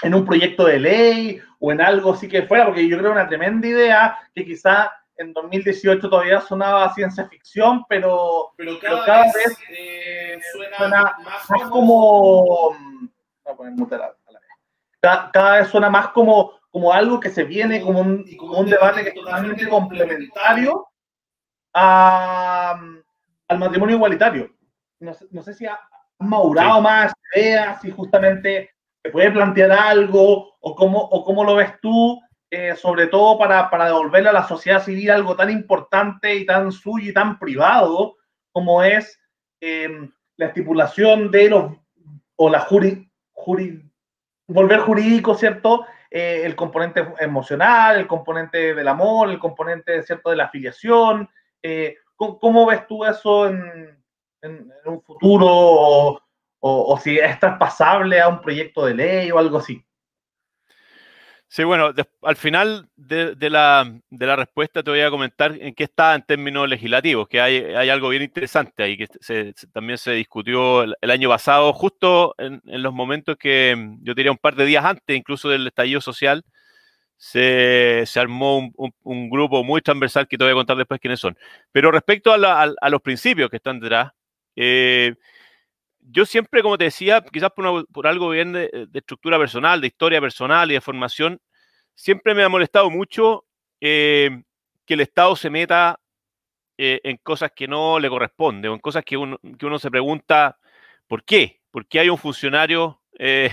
en un proyecto de ley o en algo así que fuera, porque yo creo una tremenda idea que quizá en 2018 todavía sonaba ciencia ficción, pero, pero cada, vez, eh, suena más como... Cada, vez suena más como, como algo que se viene, como un, como un debate que es totalmente complementario al matrimonio igualitario. No sé, no sé si ha madurado más ideas, si justamente se puede plantear algo, o cómo, o cómo lo ves tú, eh, sobre todo para, para devolverle a la sociedad civil algo tan importante y tan suyo y tan privado como es em, la estipulación de los, o la juri, volver jurídico, ¿cierto? Eh, el componente emocional, el componente del amor, el componente, ¿cierto?, de la afiliación. Eh, ¿cómo, ves tú eso en, en, un futuro o, o, si es traspasable a un proyecto de ley o algo así? Sí, bueno, al final de, la, de, la, respuesta te voy a comentar en qué está en términos legislativos, que hay, hay algo bien interesante ahí, que también se discutió el, año pasado, justo en, los momentos que yo diría un par de días antes, incluso del estallido social, se, se armó un, grupo muy transversal que te voy a contar después quiénes son. Pero respecto a, a los principios que están detrás, eh, yo siempre, como te decía, quizás por, algo bien de, estructura personal, de historia personal y de formación, siempre me ha molestado mucho eh, que el Estado se meta eh, en cosas que no le corresponde o en cosas que uno, que uno se pregunta, ¿por qué? ¿Por qué hay un funcionario eh,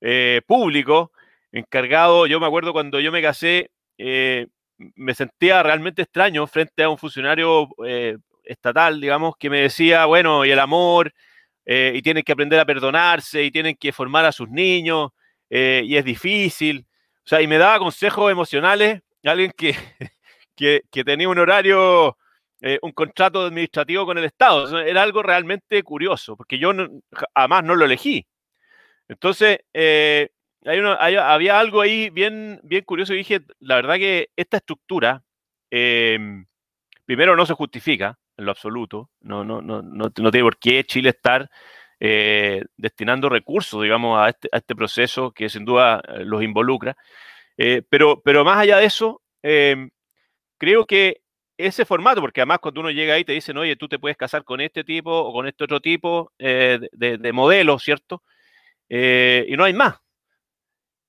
público encargado? Yo me acuerdo cuando yo me casé, me sentía realmente extraño frente a un funcionario estatal, digamos, que me decía, bueno, y el amor, eh, y tienen que aprender a perdonarse, y tienen que formar a sus niños, eh, y es difícil. O sea, y me daba consejos emocionales, alguien que, que, tenía un horario, eh, un contrato administrativo con el Estado. Era algo realmente curioso, porque yo además no lo elegí. Entonces, hay había algo ahí bien, bien curioso y dije, la verdad que esta estructura, em, primero no se justifica, en lo absoluto. No, no, no, no, tiene por qué Chile estar eh, destinando recursos, digamos, a este, a este, proceso que sin duda eh, los involucra. Eh, pero, pero más allá de eso, creo que ese formato, porque además cuando uno llega ahí te dicen, oye, tú te puedes casar con este tipo o con este otro tipo de, de, modelo, ¿cierto? y no hay más.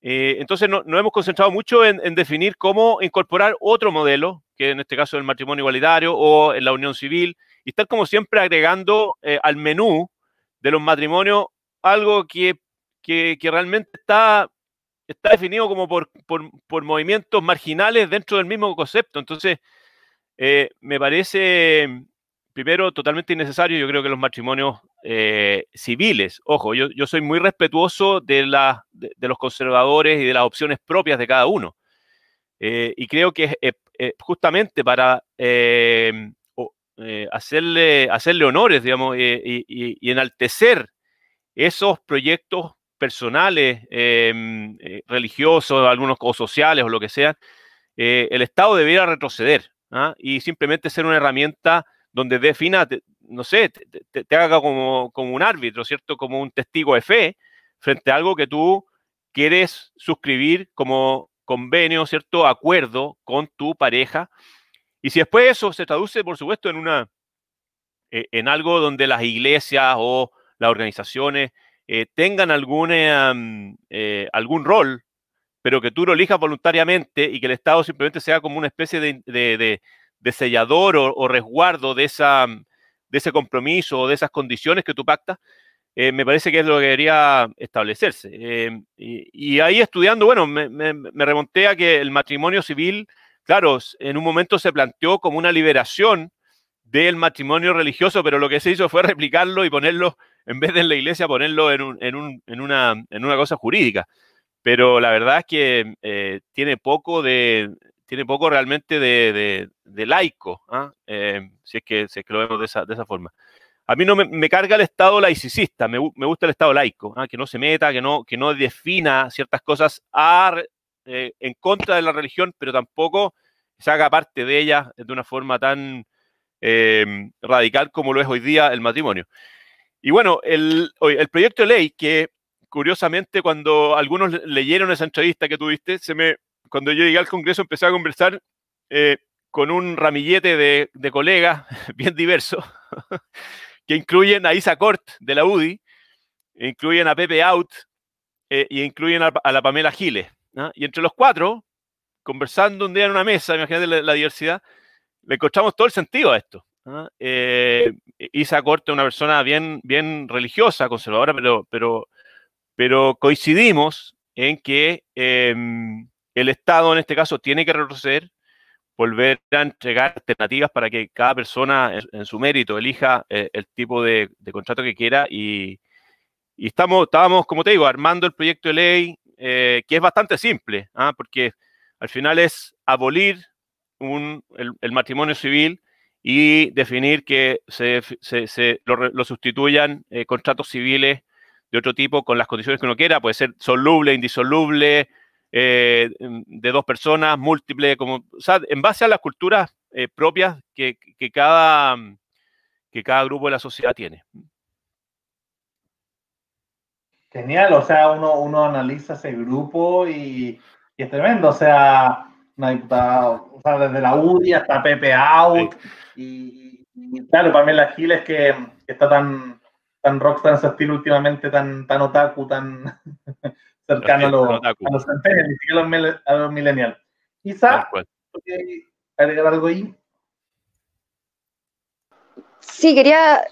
entonces no, nos hemos concentrado mucho en, definir cómo incorporar otro modelo que en este caso el matrimonio igualitario o en la unión civil, y estar como siempre agregando eh, al menú de los matrimonios algo que, realmente está, definido como por, movimientos marginales dentro del mismo concepto. Entonces, eh, me parece, primero, totalmente innecesario, yo creo que los matrimonios eh, civiles, ojo, yo, yo, soy muy respetuoso de, la, de, los conservadores y de las opciones propias de cada uno. Y creo que es, eh, justamente para eh, eh, hacerle, hacerle honores, digamos, y, enaltecer esos proyectos personales, em, religiosos, algunos o sociales o lo que sea, el Estado debiera retroceder ¿ah? y simplemente ser una herramienta donde defina, no sé, te, haga como, como, un árbitro, ¿cierto? Como un testigo de fe frente a algo que tú quieres suscribir como, convenio, cierto acuerdo con tu pareja. Y si después eso se traduce, por supuesto, en una eh, en algo donde las iglesias o las organizaciones eh, tengan alguna, mm, eh, algún rol, pero que tú lo elijas voluntariamente y que el Estado simplemente sea como una especie de, sellador o, resguardo de, esa, de ese compromiso o de esas condiciones que tú pactas, eh, me parece que es lo que debería establecerse. Eh, y, ahí estudiando, bueno, me, remonté a que el matrimonio civil, claro, en un momento se planteó como una liberación del matrimonio religioso, pero lo que se hizo fue replicarlo y ponerlo, en vez de en la iglesia, ponerlo en, una, en una, cosa jurídica. Pero la verdad es que eh, tiene poco de, tiene poco realmente de, laico, ¿ah? si, es que, si, es que, lo vemos de esa, de esa forma. A mí no me, carga el Estado laicista, me, gusta el Estado laico, ¿ah? que no se meta, que no, que no defina ciertas cosas eh, en contra de la religión, pero tampoco se haga parte de ella de una forma tan em, radical como lo es hoy día el matrimonio. Y bueno, el, el proyecto de ley que curiosamente cuando algunos leyeron esa entrevista que tuviste, cuando yo llegué al Congreso empecé a conversar eh, con un ramillete de, de colegas bien diversos que incluyen a Isa Cort de la UDI, incluyen a Pepe Out eh, y incluyen a, la Pamela Giles. Y entre los cuatro, conversando un día en una mesa, imagínate la, diversidad, le encontramos todo el sentido a esto. Eh, Isa Cort es una persona bien, bien religiosa, conservadora, pero, pero, pero coincidimos en que em, el Estado en este caso tiene que retroceder, volver a entregar alternativas para que cada persona en, su mérito elija eh, el tipo de, contrato que quiera y, estamos, estábamos, como te digo, armando el proyecto de ley eh, que es bastante simple, ¿ah? porque al final es abolir el, matrimonio civil y definir que se, lo, sustituyan eh, contratos civiles de otro tipo con las condiciones que uno quiera, puede ser soluble, indisoluble, eh, de dos personas, múltiple, como, o sea, en base a las culturas eh, propias que, cada, que cada grupo de la sociedad tiene. Genial, o sea, uno, uno analiza ese grupo y, es tremendo, o sea, una diputada, o sea, desde la UDI hasta Pepe Out, y, claro, para mí la Giles que, que está tan, tan rockstar en su estilo últimamente, tan, tan otaku, tan cercano a, los centennials, ni siquiera a los, millennials. Quizá, agregar algo ahí? Sí, quería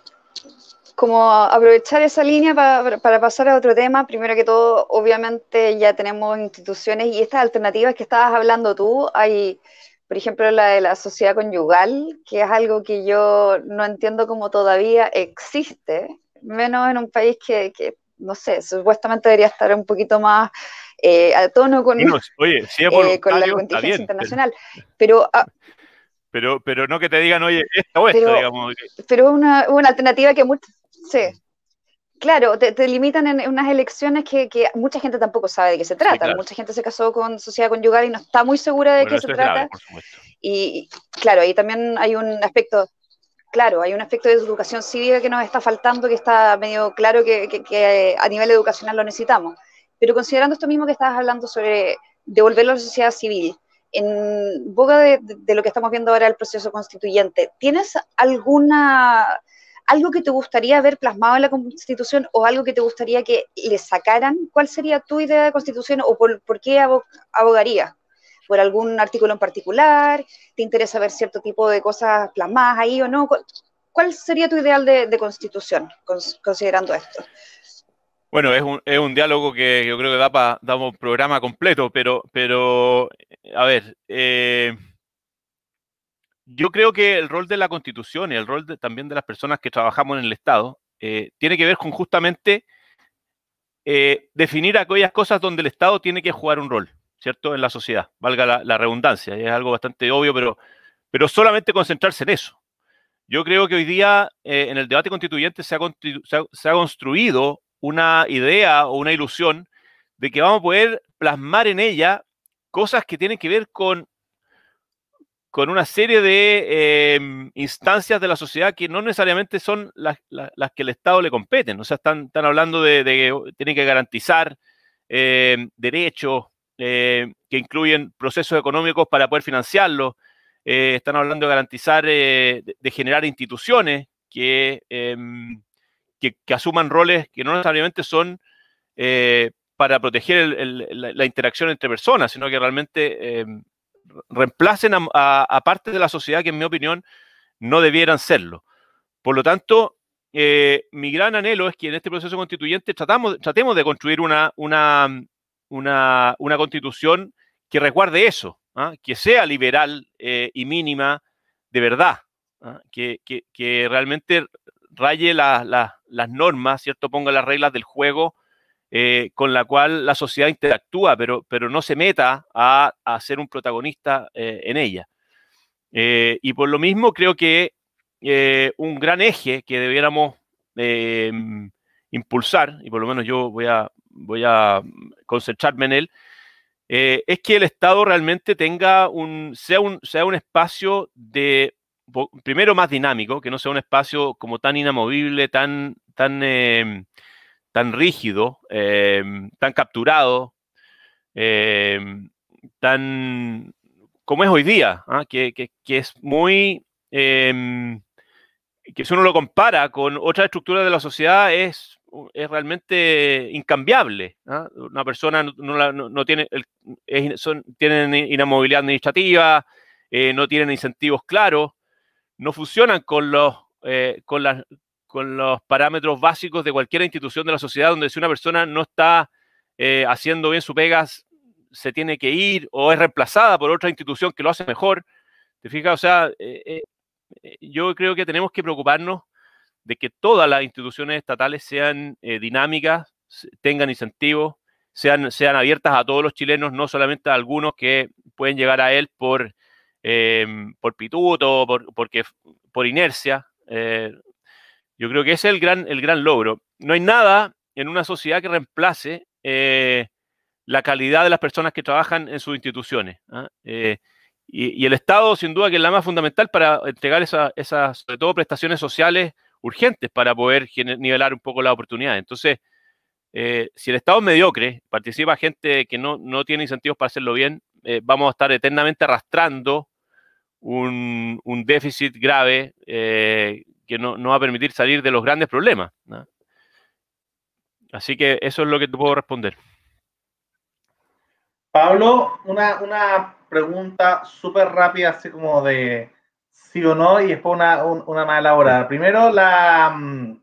como aprovechar esa línea para, para, pasar a otro tema. Primero que todo, obviamente ya tenemos instituciones y estas alternativas que estabas hablando tú, hay, por ejemplo, la de la sociedad conyugal, que es algo que yo no entiendo cómo todavía existe, menos en un país que, que no sé, supuestamente debería estar un poquito más eh, a tono con, oye, eh, con la contingencia internacional. Pero, ah, pero, pero no que te digan, oye, esto o esto, digamos. Pero una, una alternativa que muchos, sí, claro, te, limitan en, unas elecciones que, que, mucha gente tampoco sabe de qué se trata. Mucha gente se casó con sociedad conyugal y no está muy segura de qué se trata. y claro, ahí también hay un aspecto claro, hay un aspecto de educación cívica que nos está faltando, que está medio claro que, a nivel educacional lo necesitamos. Pero considerando esto mismo que estabas hablando sobre devolverlo a la sociedad civil, en boca de, lo que estamos viendo ahora el proceso constituyente, ¿tienes alguna algo que te gustaría ver plasmado en la Constitución o algo que te gustaría que le sacaran? ¿Cuál sería tu idea de Constitución o por, por qué abogarías? Por algún artículo en particular? ¿Te interesa ver cierto tipo de cosas plasmadas ahí o no? ¿Cuál sería tu ideal de, constitución, considerando esto? Bueno, es un, es un, diálogo que yo creo que da para un programa completo, pero, pero a ver, eh, yo creo que el rol de la Constitución y el rol también de las personas que trabajamos en el Estado eh, tiene que ver con justamente eh, definir aquellas cosas donde el Estado tiene que jugar un rol. ¿Cierto? En la sociedad, valga la, redundancia, es algo bastante obvio, pero, pero solamente concentrarse en eso. Yo creo que hoy día eh, en el debate constituyente se ha, construido una idea o una ilusión de que vamos a poder plasmar en ella cosas que tienen que ver con, con una serie de em, instancias de la sociedad que no necesariamente son las, que el Estado le competen. O sea, están, están hablando de, que tienen que garantizar em, derechos, eh, que incluyen procesos económicos para poder financiarlo. Eh, están hablando de garantizar, eh, de, generar instituciones em, que, que, asuman roles que no necesariamente son para proteger la, interacción entre personas, sino que realmente em, reemplacen a, parte de la sociedad que en mi opinión no debieran serlo. Por lo tanto, mi gran anhelo es que en este proceso constituyente tratamos, tratemos de construir una, una, una, constitución que resguarde eso, ¿ah? que sea liberal eh, y mínima de verdad, ¿ah? que, realmente raye las normas, ¿cierto? Ponga las reglas del juego eh, con la cual la sociedad interactúa, pero, pero no se meta a, ser un protagonista eh, en ella. y por lo mismo creo que un gran eje que debiéramos impulsar, y por lo menos yo voy a, voy a concentrarme en él, eh, es que el Estado realmente tenga un sea, un, sea un espacio de, primero más dinámico, que no sea un espacio como tan inamovible, tan, tan, em, tan rígido, em, tan capturado, tan como es hoy día, ¿ah? que, es muy que si uno lo compara con otras estructuras de la sociedad es, es realmente incambiable. ¿ah? Una persona no, tiene, son, tienen inamovilidad administrativa, eh, no tienen incentivos claros, no funcionan con los, eh, con, las, con los parámetros básicos de cualquier institución de la sociedad donde si una persona no está eh, haciendo bien su pegas, se tiene que ir o es reemplazada por otra institución que lo hace mejor. ¿Te fijas? O sea, yo creo que tenemos que preocuparnos de que todas las instituciones estatales sean eh, dinámicas, tengan incentivos, sean, sean abiertas a todos los chilenos, no solamente a algunos que pueden llegar a él por, em, por pituto, por, porque, por inercia. Eh, yo creo que ese es el gran, el gran logro. No hay nada en una sociedad que reemplace la calidad de las personas que trabajan en sus instituciones. ¿ah? Y, el Estado, sin duda, que es la más fundamental para entregar esas, sobre todo, prestaciones sociales urgentes para poder nivelar un poco las oportunidades. Entonces, eh, si el Estado es mediocre, participa gente que no, tiene incentivos para hacerlo bien, eh, vamos a estar eternamente arrastrando un, déficit grave eh, que no, va a permitir salir de los grandes problemas. Así que eso es lo que te puedo responder. Pablo, una, una pregunta súper rápida, así como de sí o no, y después una, una más elaborada. Primero, la, mm,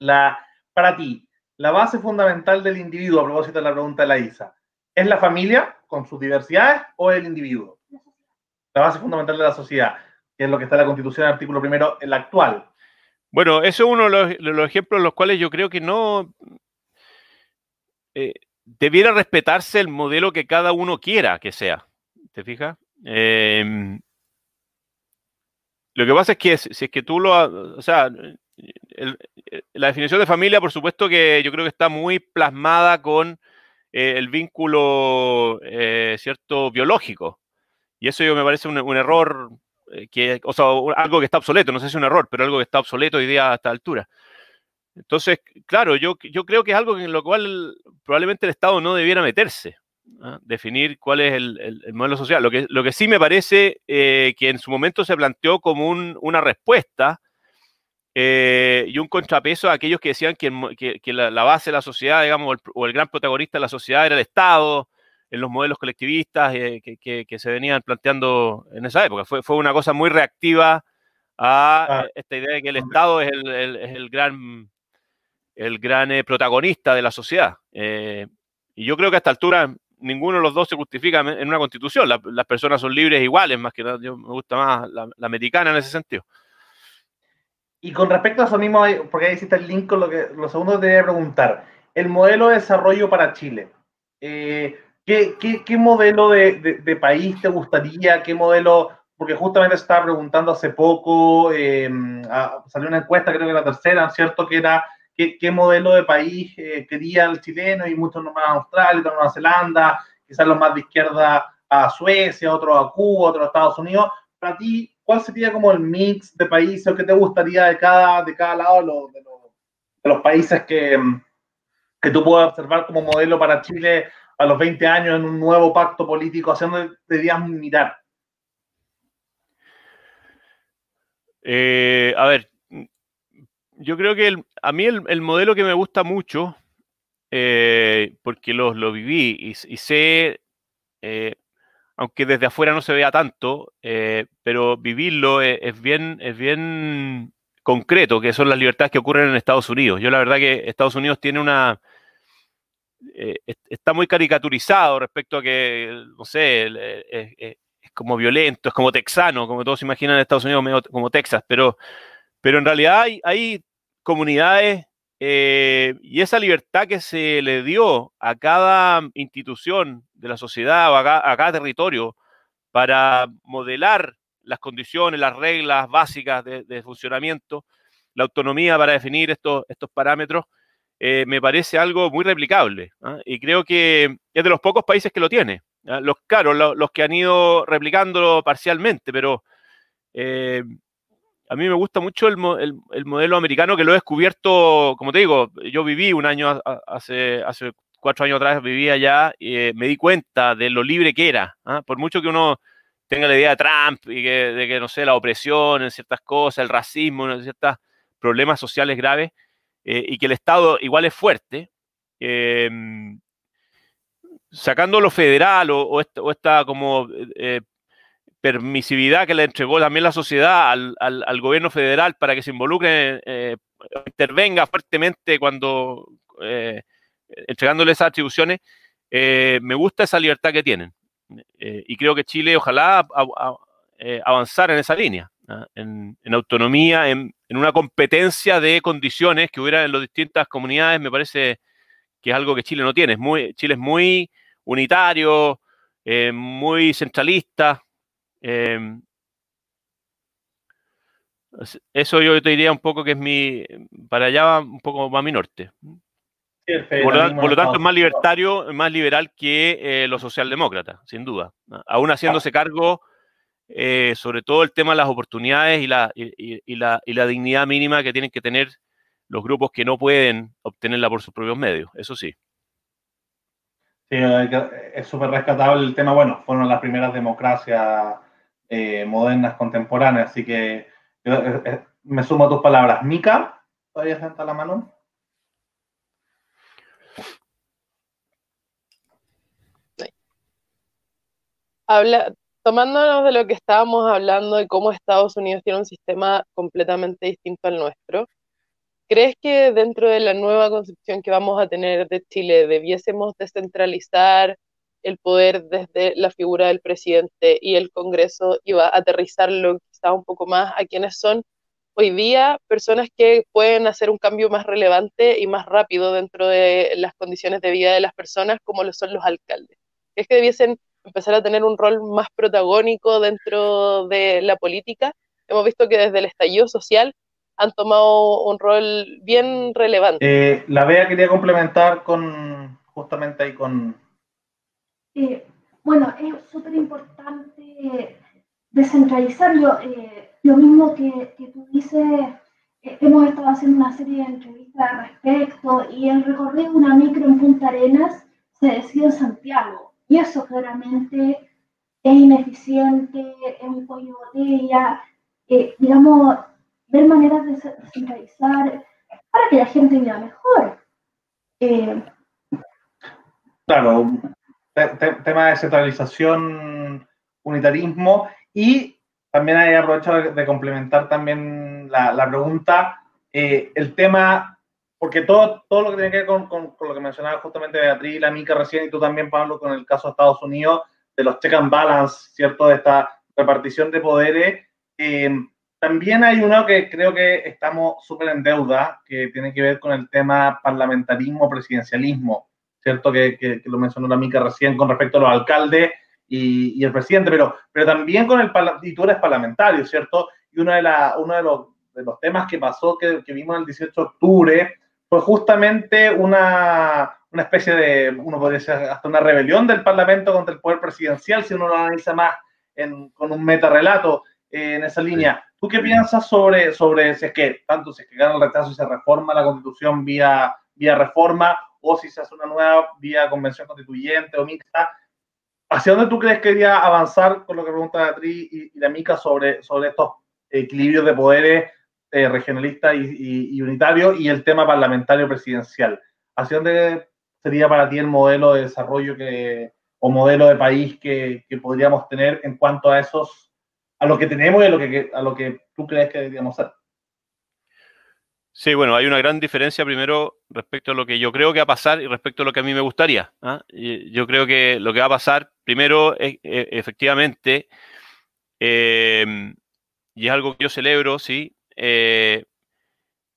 la, para ti, la base fundamental del individuo, a propósito de la pregunta de la Isa, ¿es la familia con sus diversidades o el individuo? La base fundamental de la sociedad, que es lo que está en la Constitución, artículo primero, el actual. Bueno, eso es uno de los, ejemplos en los cuales yo creo que no eh, debiera respetarse el modelo que cada uno quiera que sea. ¿Te fijas? Em, lo que pasa es que si, es que tú lo... O sea, la definición de familia, por supuesto que yo creo que está muy plasmada con eh, el vínculo, eh, ¿cierto?, biológico. Y eso yo me parece un, error, eh, que, o sea, algo que está obsoleto, no sé si es un error, pero algo que está obsoleto hoy día a esta altura. Entonces, claro, yo, yo creo que es algo en lo cual probablemente el Estado no debiera meterse. ¿Ah? definir cuál es el, modelo social. Lo que, lo que sí me parece eh, que en su momento se planteó como una respuesta eh, y un contrapeso a aquellos que decían que, que, la, base de la sociedad, digamos, o el, gran protagonista de la sociedad era el Estado, en los modelos colectivistas eh, que, se venían planteando en esa época. Fue, fue una cosa muy reactiva a ah. esta idea de que el Estado es el, es el gran, el gran protagonista de la sociedad. y yo creo que a esta altura ninguno de los dos se justifica en una constitución. las personas son libres iguales, más que nada. Yo me gusta más la, americana en ese sentido. Y con respecto a eso mismo, porque ahí hiciste el link con lo que lo segundo te voy a preguntar. El modelo de desarrollo para Chile. Eh, ¿qué, qué, modelo de, de, país te gustaría? ¿Qué modelo? Porque justamente estaba preguntando hace poco, eh, salió una encuesta, creo que la tercera, ¿cierto? Que era qué, modelo de país eh, quería el chileno y muchos nomás a Australia, otros a Nueva Zelanda, quizás los más de izquierda a Suecia, otros a Cuba, otros a Estados Unidos. Para ti, ¿cuál sería como el mix de países o qué te gustaría de cada, de cada lado de los, países que, que tú puedas observar como modelo para Chile a los 20 años en un nuevo pacto político? ¿Hacia dónde deberías mirar? Eh, a ver, yo creo que a mí el, modelo que me gusta mucho, eh, porque lo, lo viví y, sé, eh, aunque desde afuera no se vea tanto, eh, pero vivirlo es, bien, es bien concreto, que son las libertades que ocurren en Estados Unidos. Yo la verdad que Estados Unidos tiene una... está muy caricaturizado respecto a que, no sé, es, como violento, es como texano, como todos imaginan en Estados Unidos, como Texas, pero pero en realidad hay, comunidades eh, y esa libertad que se le dio a cada institución de la sociedad o a cada, territorio para modelar las condiciones, las reglas básicas de, funcionamiento, la autonomía para definir estos, estos parámetros, eh, me parece algo muy replicable. ¿ah? Y creo que es de los pocos países que lo tiene. ¿ah? Los, claro, los, que han ido replicándolo parcialmente, pero eh, a mí me gusta mucho el, modelo americano que lo he descubierto, como te digo, yo viví un año hace, cuatro años atrás, vivía allá y eh, me di cuenta de lo libre que era. ¿ah? Por mucho que uno tenga la idea de Trump y que, de que, no sé, la opresión en ciertas cosas, el racismo, en ciertos problemas sociales graves, eh, y que el Estado igual es fuerte, em, sacando lo federal o, esta, como eh, permisividad que le entregó también la sociedad al, gobierno federal para que se involucre, eh, intervenga fuertemente cuando entregándole esas atribuciones, me gusta esa libertad que tienen. y creo que Chile ojalá avanzara en esa línea, ¿ah? en, autonomía, en, en una competencia de condiciones que hubiera en las distintas comunidades, me parece que es algo que Chile no tiene. Es muy, Chile es muy unitario, eh, muy centralista. Eh, eso yo te diría un poco que es mi, para allá va un poco más mi norte. por, lo, tanto, es más libertario, más liberal que eh, los socialdemócratas, sin duda. Aún haciéndose cargo eh, sobre todo el tema de las oportunidades y la, y, la, y la dignidad mínima que tienen que tener los grupos que no pueden obtenerla por sus propios medios, eso sí. Sí, es súper rescatable el tema. Bueno, fueron las primeras democracias eh, modernas, contemporáneas, así que eh, me sumo a tus palabras. Mica, ¿todavía senta la mano? Habla, tomándonos de lo que estábamos hablando de cómo Estados Unidos tiene un sistema completamente distinto al nuestro, ¿crees que dentro de la nueva concepción que vamos a tener de Chile debiésemos descentralizar el poder desde la figura del presidente y el Congreso va a aterrizarlo quizá un poco más a quienes son hoy día personas que pueden hacer un cambio más relevante y más rápido dentro de las condiciones de vida de las personas como lo son los alcaldes? ¿Crees que debiesen empezar a tener un rol más protagónico dentro de la política. Hemos visto que desde el estallido social han tomado un rol bien relevante. Eh, la Bea quería complementar con justamente ahí con... Eh, bueno, es súper importante descentralizarlo. Eh, lo mismo que, tú dices, hemos estado haciendo una serie de entrevistas al respecto y el recorrido de una micro en Punta Arenas se decidió en Santiago y eso claramente es ineficiente, es un pollo botella, eh, digamos, ver maneras de centralizar para que la gente viva mejor. Eh, tema de centralización, unitarismo y también hay aprovechado de, complementar también la, pregunta, eh, el tema porque todo, todo lo que tiene que ver con, con, lo que mencionaba justamente Beatriz, la Mica recién y tú también, Pablo, con el caso de Estados Unidos, de los check and balance, ¿cierto? De esta repartición de poderes. Eh, también hay uno que creo que estamos súper en deuda, que tiene que ver con el tema parlamentarismo, presidencialismo, ¿cierto? Que, que, lo mencionó la Mica recién con respecto a los alcaldes y, y, el presidente, pero, pero también con el, y tú eres parlamentario, ¿cierto? Y uno de, la, uno de, los, de los temas que pasó, que, que vimos el 18 de octubre, fue justamente una, una especie de, uno podría decir, hasta una rebelión del Parlamento contra el poder presidencial, si uno lo analiza más en, con un metarrelato eh, en esa línea. ¿Tú qué piensas sobre, sobre si es que, tanto si es que gana el rechazo y se reforma la constitución vía, vía reforma, o si se hace una nueva vía convención constituyente o mixta? ¿Hacia dónde tú crees que iría avanzar con lo que pregunta Beatriz y, y la Mica sobre, sobre estos equilibrios de poderes eh, regionalista y, unitario y el tema parlamentario presidencial. ¿Hacia dónde sería para ti el modelo de desarrollo que, o modelo de país que, podríamos tener en cuanto a esos, a lo que tenemos y a lo que, a lo que tú crees que deberíamos ser? Sí, bueno, hay una gran diferencia primero respecto a lo que yo creo que va a pasar y respecto a lo que a mí me gustaría. ¿ah? Yo creo que lo que va a pasar primero es e, efectivamente, eh, y es algo que yo celebro, sí, eh,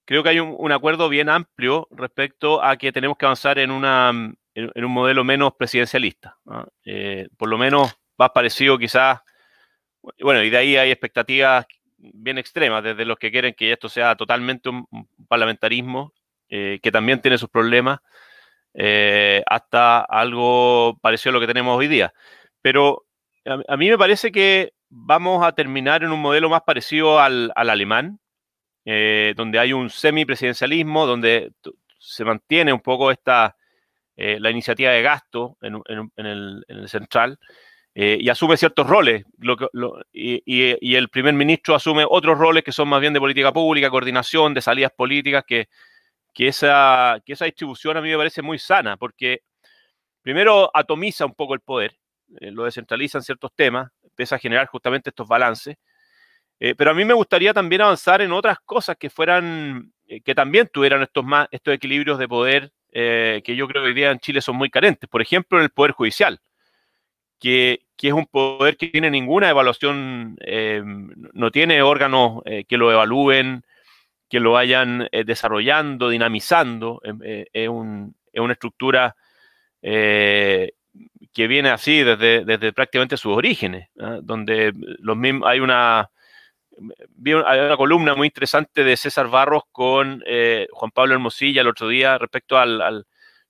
creo que hay un, acuerdo bien amplio respecto a que tenemos que avanzar en, una, en, un modelo menos presidencialista. Eh, por lo menos más parecido quizás, bueno, y de ahí hay expectativas bien extremas, desde los que quieren que esto sea totalmente un, parlamentarismo, eh, que también tiene sus problemas, hasta algo parecido a lo que tenemos hoy día. Pero a, mí me parece que vamos a terminar en un modelo más parecido al, al alemán, eh, donde hay un semipresidencialismo, donde se mantiene un poco esta, eh, la iniciativa de gasto en, el, central, eh, y asume ciertos roles. y, el primer ministro asume otros roles que son más bien de política pública, coordinación, de salidas políticas, que, que, esa, que esa distribución a mí me parece muy sana, porque primero atomiza un poco el poder, eh, lo descentraliza en ciertos temas, empieza a generar justamente estos balances. Eh, pero a mí me gustaría también avanzar en otras cosas que fueran, que también tuvieran estos, más, estos equilibrios de poder que yo creo que hoy día en Chile son muy carentes. Por ejemplo, en el poder judicial que, es un poder que tiene ninguna evaluación, eh, no tiene órganos eh, que lo evalúen, que lo vayan eh, desarrollando, dinamizando. es, una estructura que viene así desde, desde prácticamente sus orígenes, ¿ah? donde los mismos, hay una, hay una columna muy interesante de César Barros con Juan Pablo Hermosilla el otro día respecto al,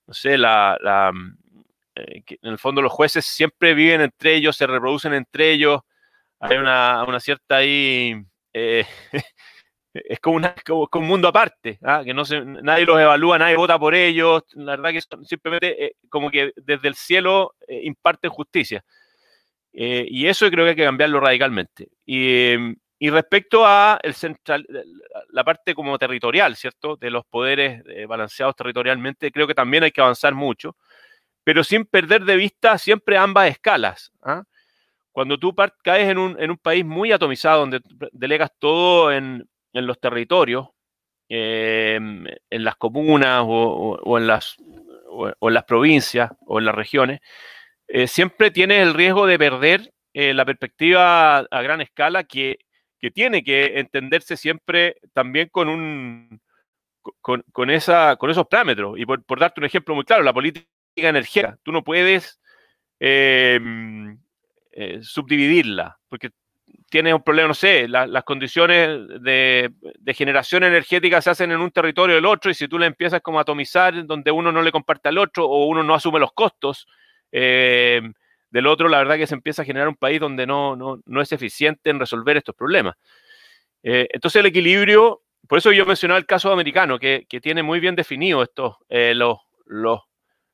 no sé, la, eh, en el fondo los jueces siempre viven entre ellos, se reproducen entre ellos, hay una, cierta ahí, eh, es como, un mundo aparte, ¿ah? que no se, nadie los evalúa, nadie vota por ellos, la verdad que simplemente eh, como que desde el cielo imparten justicia. y eso creo que hay que cambiarlo radicalmente. Y, respecto a el central, la parte como territorial, ¿cierto? De los poderes balanceados territorialmente, creo que también hay que avanzar mucho pero sin perder de vista siempre ambas escalas. ¿ah? Cuando tú caes en un, país muy atomizado, donde delegas todo en, los territorios, em, en las comunas o, en las, en las provincias o en las regiones, eh, siempre tienes el riesgo de perder eh, la perspectiva a gran escala que, tiene que entenderse siempre también con un con, esa, con esos parámetros. Y por, por, darte un ejemplo muy claro, la política energía. Tú no puedes em, eh, subdividirla, porque tienes un problema, no sé, las condiciones de, generación energética se hacen en un territorio del otro y si tú le empiezas como a atomizar donde uno no le comparte al otro o uno no asume los costos em, del otro, la verdad que se empieza a generar un país donde no, no, es eficiente en resolver estos problemas. Eh, entonces el equilibrio, por eso yo mencionaba el caso americano, que, tiene muy bien definido estos, eh, los, los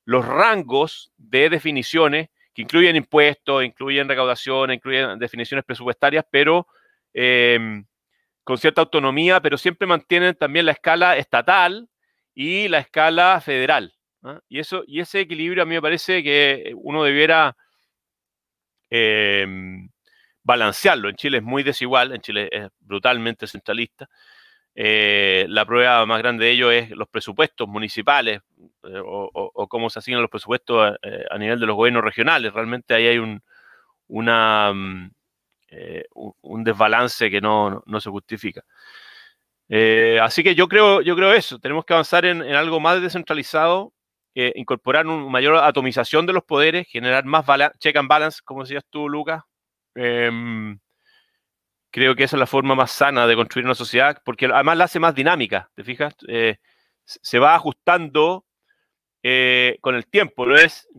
los rangos de definiciones que incluyen impuestos, incluyen recaudación, incluyen definiciones presupuestarias, pero em, con cierta autonomía, pero siempre mantienen también la escala estatal y la escala federal. ¿ah? Y, eso, y ese equilibrio a mí me parece que uno debiera em, balancearlo. En Chile es muy desigual, en Chile es brutalmente centralista. Eh, la prueba más grande de ello es los presupuestos municipales eh, o, cómo se asignan los presupuestos eh, a, nivel de los gobiernos regionales. Realmente ahí hay un, mm, desbalance que no, se justifica. así que yo creo, yo creo eso, tenemos que avanzar en, algo más descentralizado, incorporar una mayor atomización de los poderes, generar más check and balance, como decías tú, Lucas. Creo que esa es la forma más sana de construir una sociedad, porque además la hace más dinámica, ¿te fijas? Eh, se va ajustando eh, con el tiempo, no, es,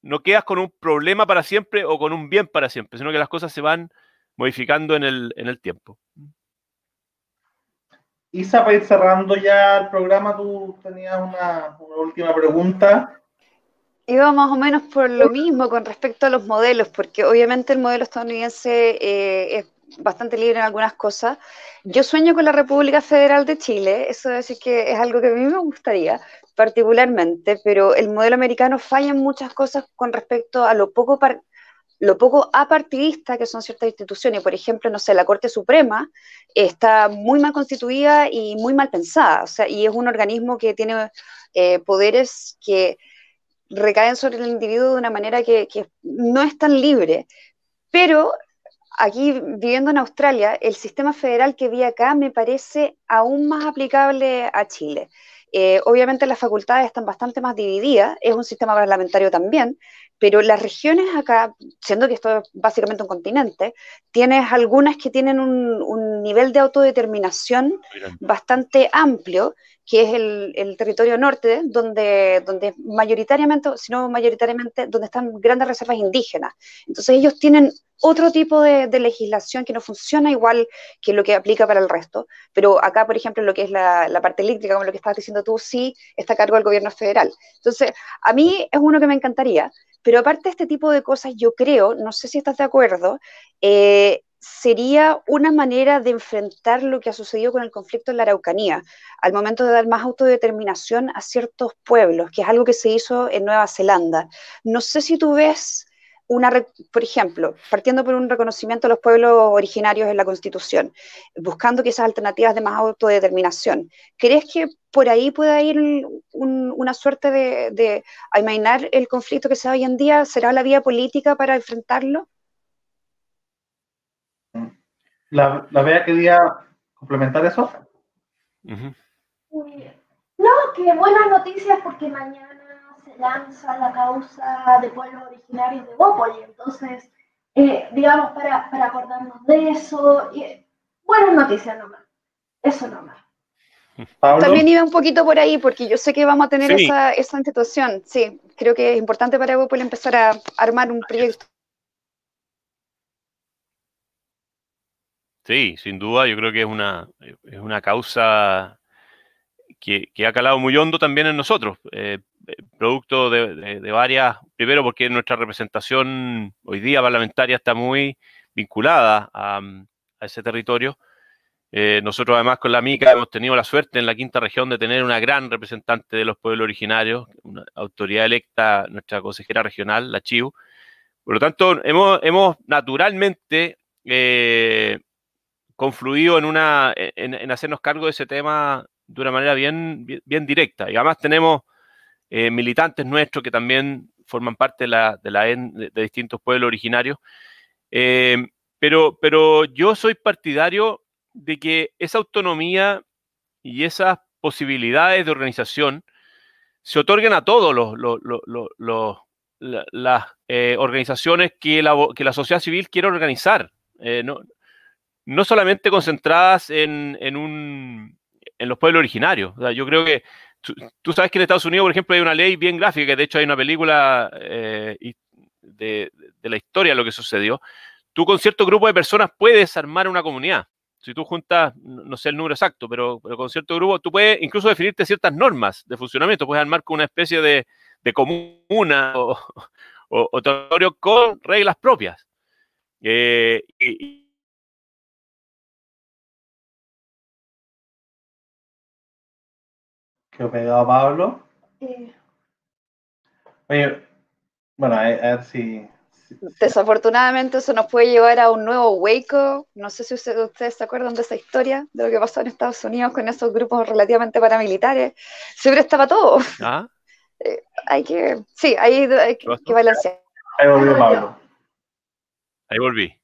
no quedas con un problema para siempre o con un bien para siempre, sino que las cosas se van modificando en el, tiempo. Isa, para ir cerrando ya el programa, tú tenías una, última pregunta. Iba más o menos por lo mismo con respecto a los modelos, porque obviamente el modelo estadounidense eh, es bastante libre en algunas cosas. Yo sueño con la República Federal de Chile, eso es decir que es algo que a mí me gustaría particularmente, pero el modelo americano falla en muchas cosas con respecto a lo poco, lo poco apartidista que son ciertas instituciones. Por ejemplo, no sé, la Corte Suprema está muy mal constituida y muy mal pensada, o sea, y es un organismo que tiene eh, poderes que recaen sobre el individuo de una manera que, que no es tan libre. Pero aquí viviendo en Australia, el sistema federal que vi acá me parece aún más aplicable a Chile. Eh, obviamente las facultades están bastante más divididas, es un sistema parlamentario también, pero las regiones acá, siendo que esto es básicamente un continente, tienes algunas que tienen un, nivel de autodeterminación bastante amplio, que es el, territorio norte, donde, donde mayoritariamente, si no mayoritariamente, donde están grandes reservas indígenas. Entonces ellos tienen otro tipo de, legislación que no funciona igual que lo que aplica para el resto, pero acá, por ejemplo, lo que es la, parte eléctrica, como lo que estabas diciendo tú, sí está a cargo del gobierno federal. Entonces, a mí es uno que me encantaría, Pero aparte de este tipo de cosas, yo creo, no sé si estás de acuerdo, eh, sería una manera de enfrentar lo que ha sucedido con el conflicto en la Araucanía, al momento de dar más autodeterminación a ciertos pueblos, que es algo que se hizo en Nueva Zelanda. No sé si tú ves una, por ejemplo, partiendo por un reconocimiento a los pueblos originarios en la Constitución, buscando que esas alternativas de más autodeterminación, ¿crees que por ahí pueda ir una suerte de, de amainar el conflicto que se da hoy en día? ¿Será la vía política para enfrentarlo? La, la Bea quería complementar eso. No, que buenas noticias porque mañana lanza la causa de pueblos originarios de Bópoli. Entonces, eh, digamos, para, para, acordarnos de eso, buenas noticias nomás. Eso nomás. También iba un poquito por ahí, porque yo sé que vamos a tener esa, esa institución. Sí, creo que es importante para Bópoli empezar a armar un proyecto. Sí, sin duda, yo creo que es una, es una causa que, ha calado muy hondo también en nosotros, eh, eh, producto de, varias, primero porque nuestra representación hoy día parlamentaria está muy vinculada a, ese territorio. Eh, nosotros además con la MICA hemos tenido la suerte en la quinta región de tener una gran representante de los pueblos originarios, una autoridad electa, nuestra consejera regional, la CHIU. Por lo tanto, hemos, hemos naturalmente confluido en, una, en, hacernos cargo de ese tema de una manera bien, bien, directa. Y además tenemos eh, militantes nuestros que también forman parte de, la, de, de, distintos pueblos originarios. Eh, pero, pero yo soy partidario de que esa autonomía y esas posibilidades de organización se otorguen a todos los, las eh, organizaciones que la, que la sociedad civil quiere organizar. no, no solamente concentradas en, un, en los pueblos originarios. yo creo que tú, sabes que en Estados Unidos, por ejemplo, hay una ley bien gráfica, que de hecho hay una película eh, de, la historia de lo que sucedió. Tú con cierto grupo de personas puedes armar una comunidad. Si tú juntas, no sé el número exacto, pero, con cierto grupo, tú puedes incluso definirte ciertas normas de funcionamiento. Puedes armar con una especie de, comuna o, o, territorio con reglas propias. Eh, y, ¿Qué pegado Pablo? Eh. Oye, bueno, a, ver si, Desafortunadamente eso nos puede llevar a un nuevo Waco. No sé si ustedes, se acuerdan de esa historia, de lo que pasó en Estados Unidos con esos grupos relativamente paramilitares. Siempre estaba todo. ¿Ah? Eh, hay que, sí, hay, hay que balancear. Ahí volvió Pablo. Ahí volví.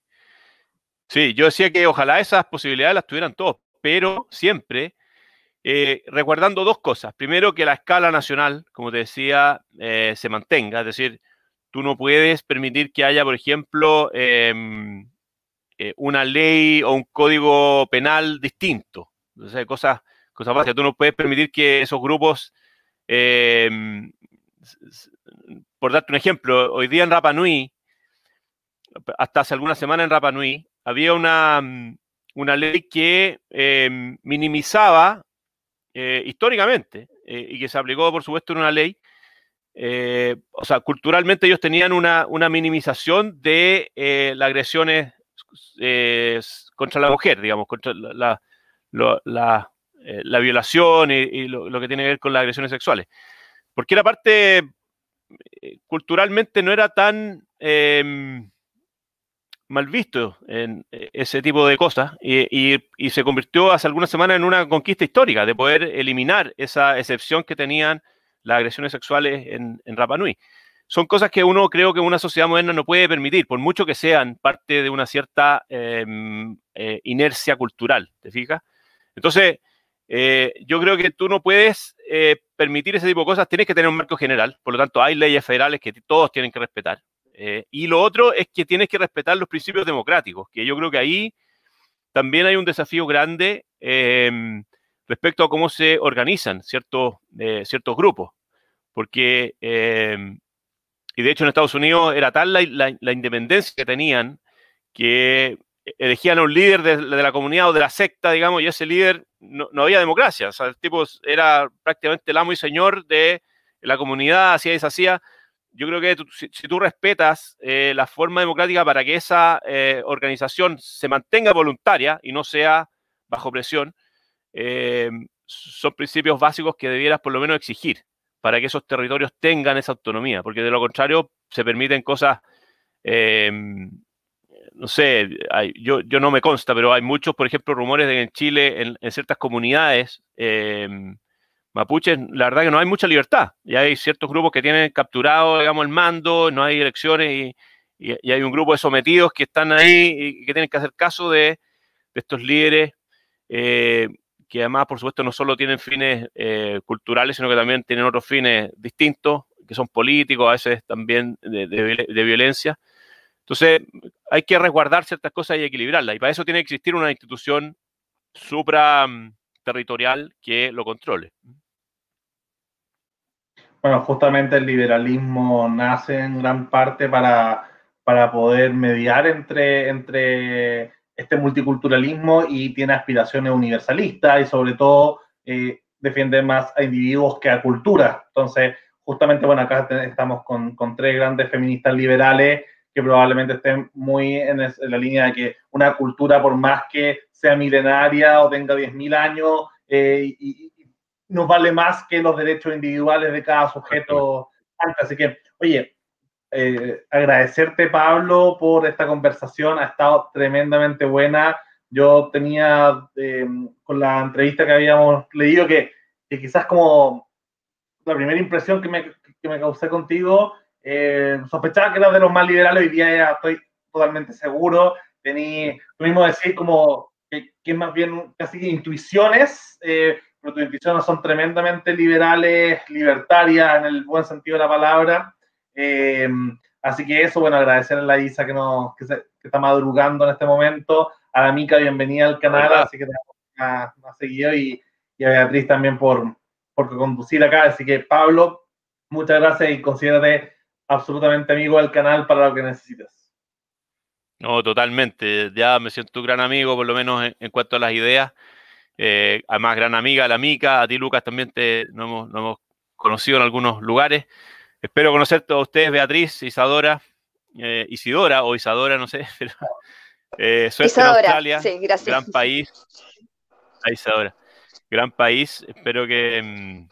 Sí, yo decía que ojalá esas posibilidades las tuvieran todos, pero siempre eh, recordando dos cosas. Primero, que la escala nacional, como te decía, eh, se mantenga. Es decir, tú no puedes permitir que haya, por ejemplo, em, eh, una ley o un código penal distinto. Entonces, cosas, cosas básicas. Tú no puedes permitir que esos grupos, em, por darte un ejemplo, hoy día en Rapa Nui, hasta hace algunas semanas en Rapa Nui, había una, una ley que em, minimizaba eh, históricamente eh, y que se aplicó, por supuesto, en una ley. Eh, o sea, culturalmente ellos tenían una, minimización de las agresiones contra la mujer, digamos, contra la, la, violación y, lo, que tiene que ver con las agresiones sexuales. Porque era parte, culturalmente no era tan em, mal visto en eh, ese tipo de cosas y, se convirtió hace algunas semanas en una conquista histórica de poder eliminar esa excepción que tenían las agresiones sexuales en, en Rapa Nui. Son cosas que uno creo que una sociedad moderna no puede permitir, por mucho que sean parte de una cierta em, eh, inercia cultural, ¿te fijas? Entonces, eh, yo creo que tú no puedes permitir ese tipo de cosas, tienes que tener un marco general, por lo tanto hay leyes federales que todos tienen que respetar. Eh, y lo otro es que tienes que respetar los principios democráticos, que yo creo que ahí también hay un desafío grande em, respecto a cómo se organizan ciertos, eh, ciertos grupos. Porque, em, y de hecho en Estados Unidos era tal la, independencia que tenían que elegían a un líder de, la comunidad o de la secta, digamos, y ese líder no, no, había democracia. O sea, el tipo era prácticamente el amo y señor de la comunidad, hacía y deshacía yo creo que si, tú respetas eh, la forma democrática para que esa eh, organización se mantenga voluntaria y no sea bajo presión, eh, son principios básicos que debieras por lo menos exigir para que esos territorios tengan esa autonomía, porque de lo contrario se permiten cosas, no sé, yo, yo, no me consta, pero hay muchos, por ejemplo, rumores de que en Chile, en, en ciertas comunidades, mapuches, la verdad que no hay mucha libertad. Y hay ciertos grupos que tienen capturado, digamos, el mando, no hay elecciones y, hay un grupo de sometidos que están ahí y que tienen que hacer caso de, estos líderes, eh, que además, por supuesto, no solo tienen fines eh, culturales, sino que también tienen otros fines distintos, que son políticos, a veces también de, de violencia. Entonces, hay que resguardar ciertas cosas y equilibrarlas. Y para eso tiene que existir una institución supra mm, territorial que lo controle. Bueno, justamente el liberalismo nace en gran parte para, para poder mediar entre, entre este multiculturalismo y tiene aspiraciones universalistas y sobre todo eh, defiende más a individuos que a cultura. Entonces, justamente, bueno, acá estamos con, con tres grandes feministas liberales que probablemente estén muy en, la línea de que una cultura, por más que sea milenaria o tenga 10.000 años, eh, y, nos vale más que los derechos individuales de cada sujeto. Así que, oye, eh, agradecerte, Pablo, por esta conversación. Ha estado tremendamente buena. Yo tenía, eh, con la entrevista que habíamos leído, que, que, quizás como la primera impresión que me, que me causé contigo, sospechaba que eras de los más liberales. Hoy día ya estoy totalmente seguro. Tení, tú mismo decir como que, que más bien casi intuiciones. Eh, pero tus intuiciones son tremendamente liberales, libertarias en el buen sentido de la palabra. Eh, así que eso, bueno, agradecerle a la Isa que, nos, que, está madrugando en este momento, a la Mica, bienvenida al canal, así que te ha, seguido, y, y, a Beatriz también por, por conducir acá. Así que, Pablo, muchas gracias y considérate absolutamente amigo del canal para lo que necesites. No, totalmente. Ya me siento un gran amigo, por lo menos en cuanto a las ideas. Eh, además, gran amiga, la Mica, a ti Lucas también te nos hemos, conocido en algunos lugares. Espero conocer a ustedes, Beatriz, Isadora, eh, Isidora o Isadora, no sé, pero eh, suerte en Australia, gran país. A Isadora, gran país. Espero que, mm,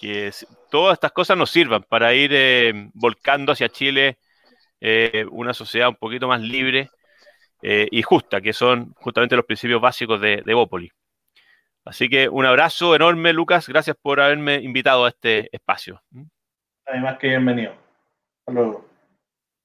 que todas estas cosas nos sirvan para ir eh, volcando hacia Chile una sociedad un poquito más libre y justa, que son justamente los principios básicos de, de Bópoli. Así que un abrazo enorme, Lucas. Gracias por haberme invitado a este espacio. Además que bienvenido. Hasta luego.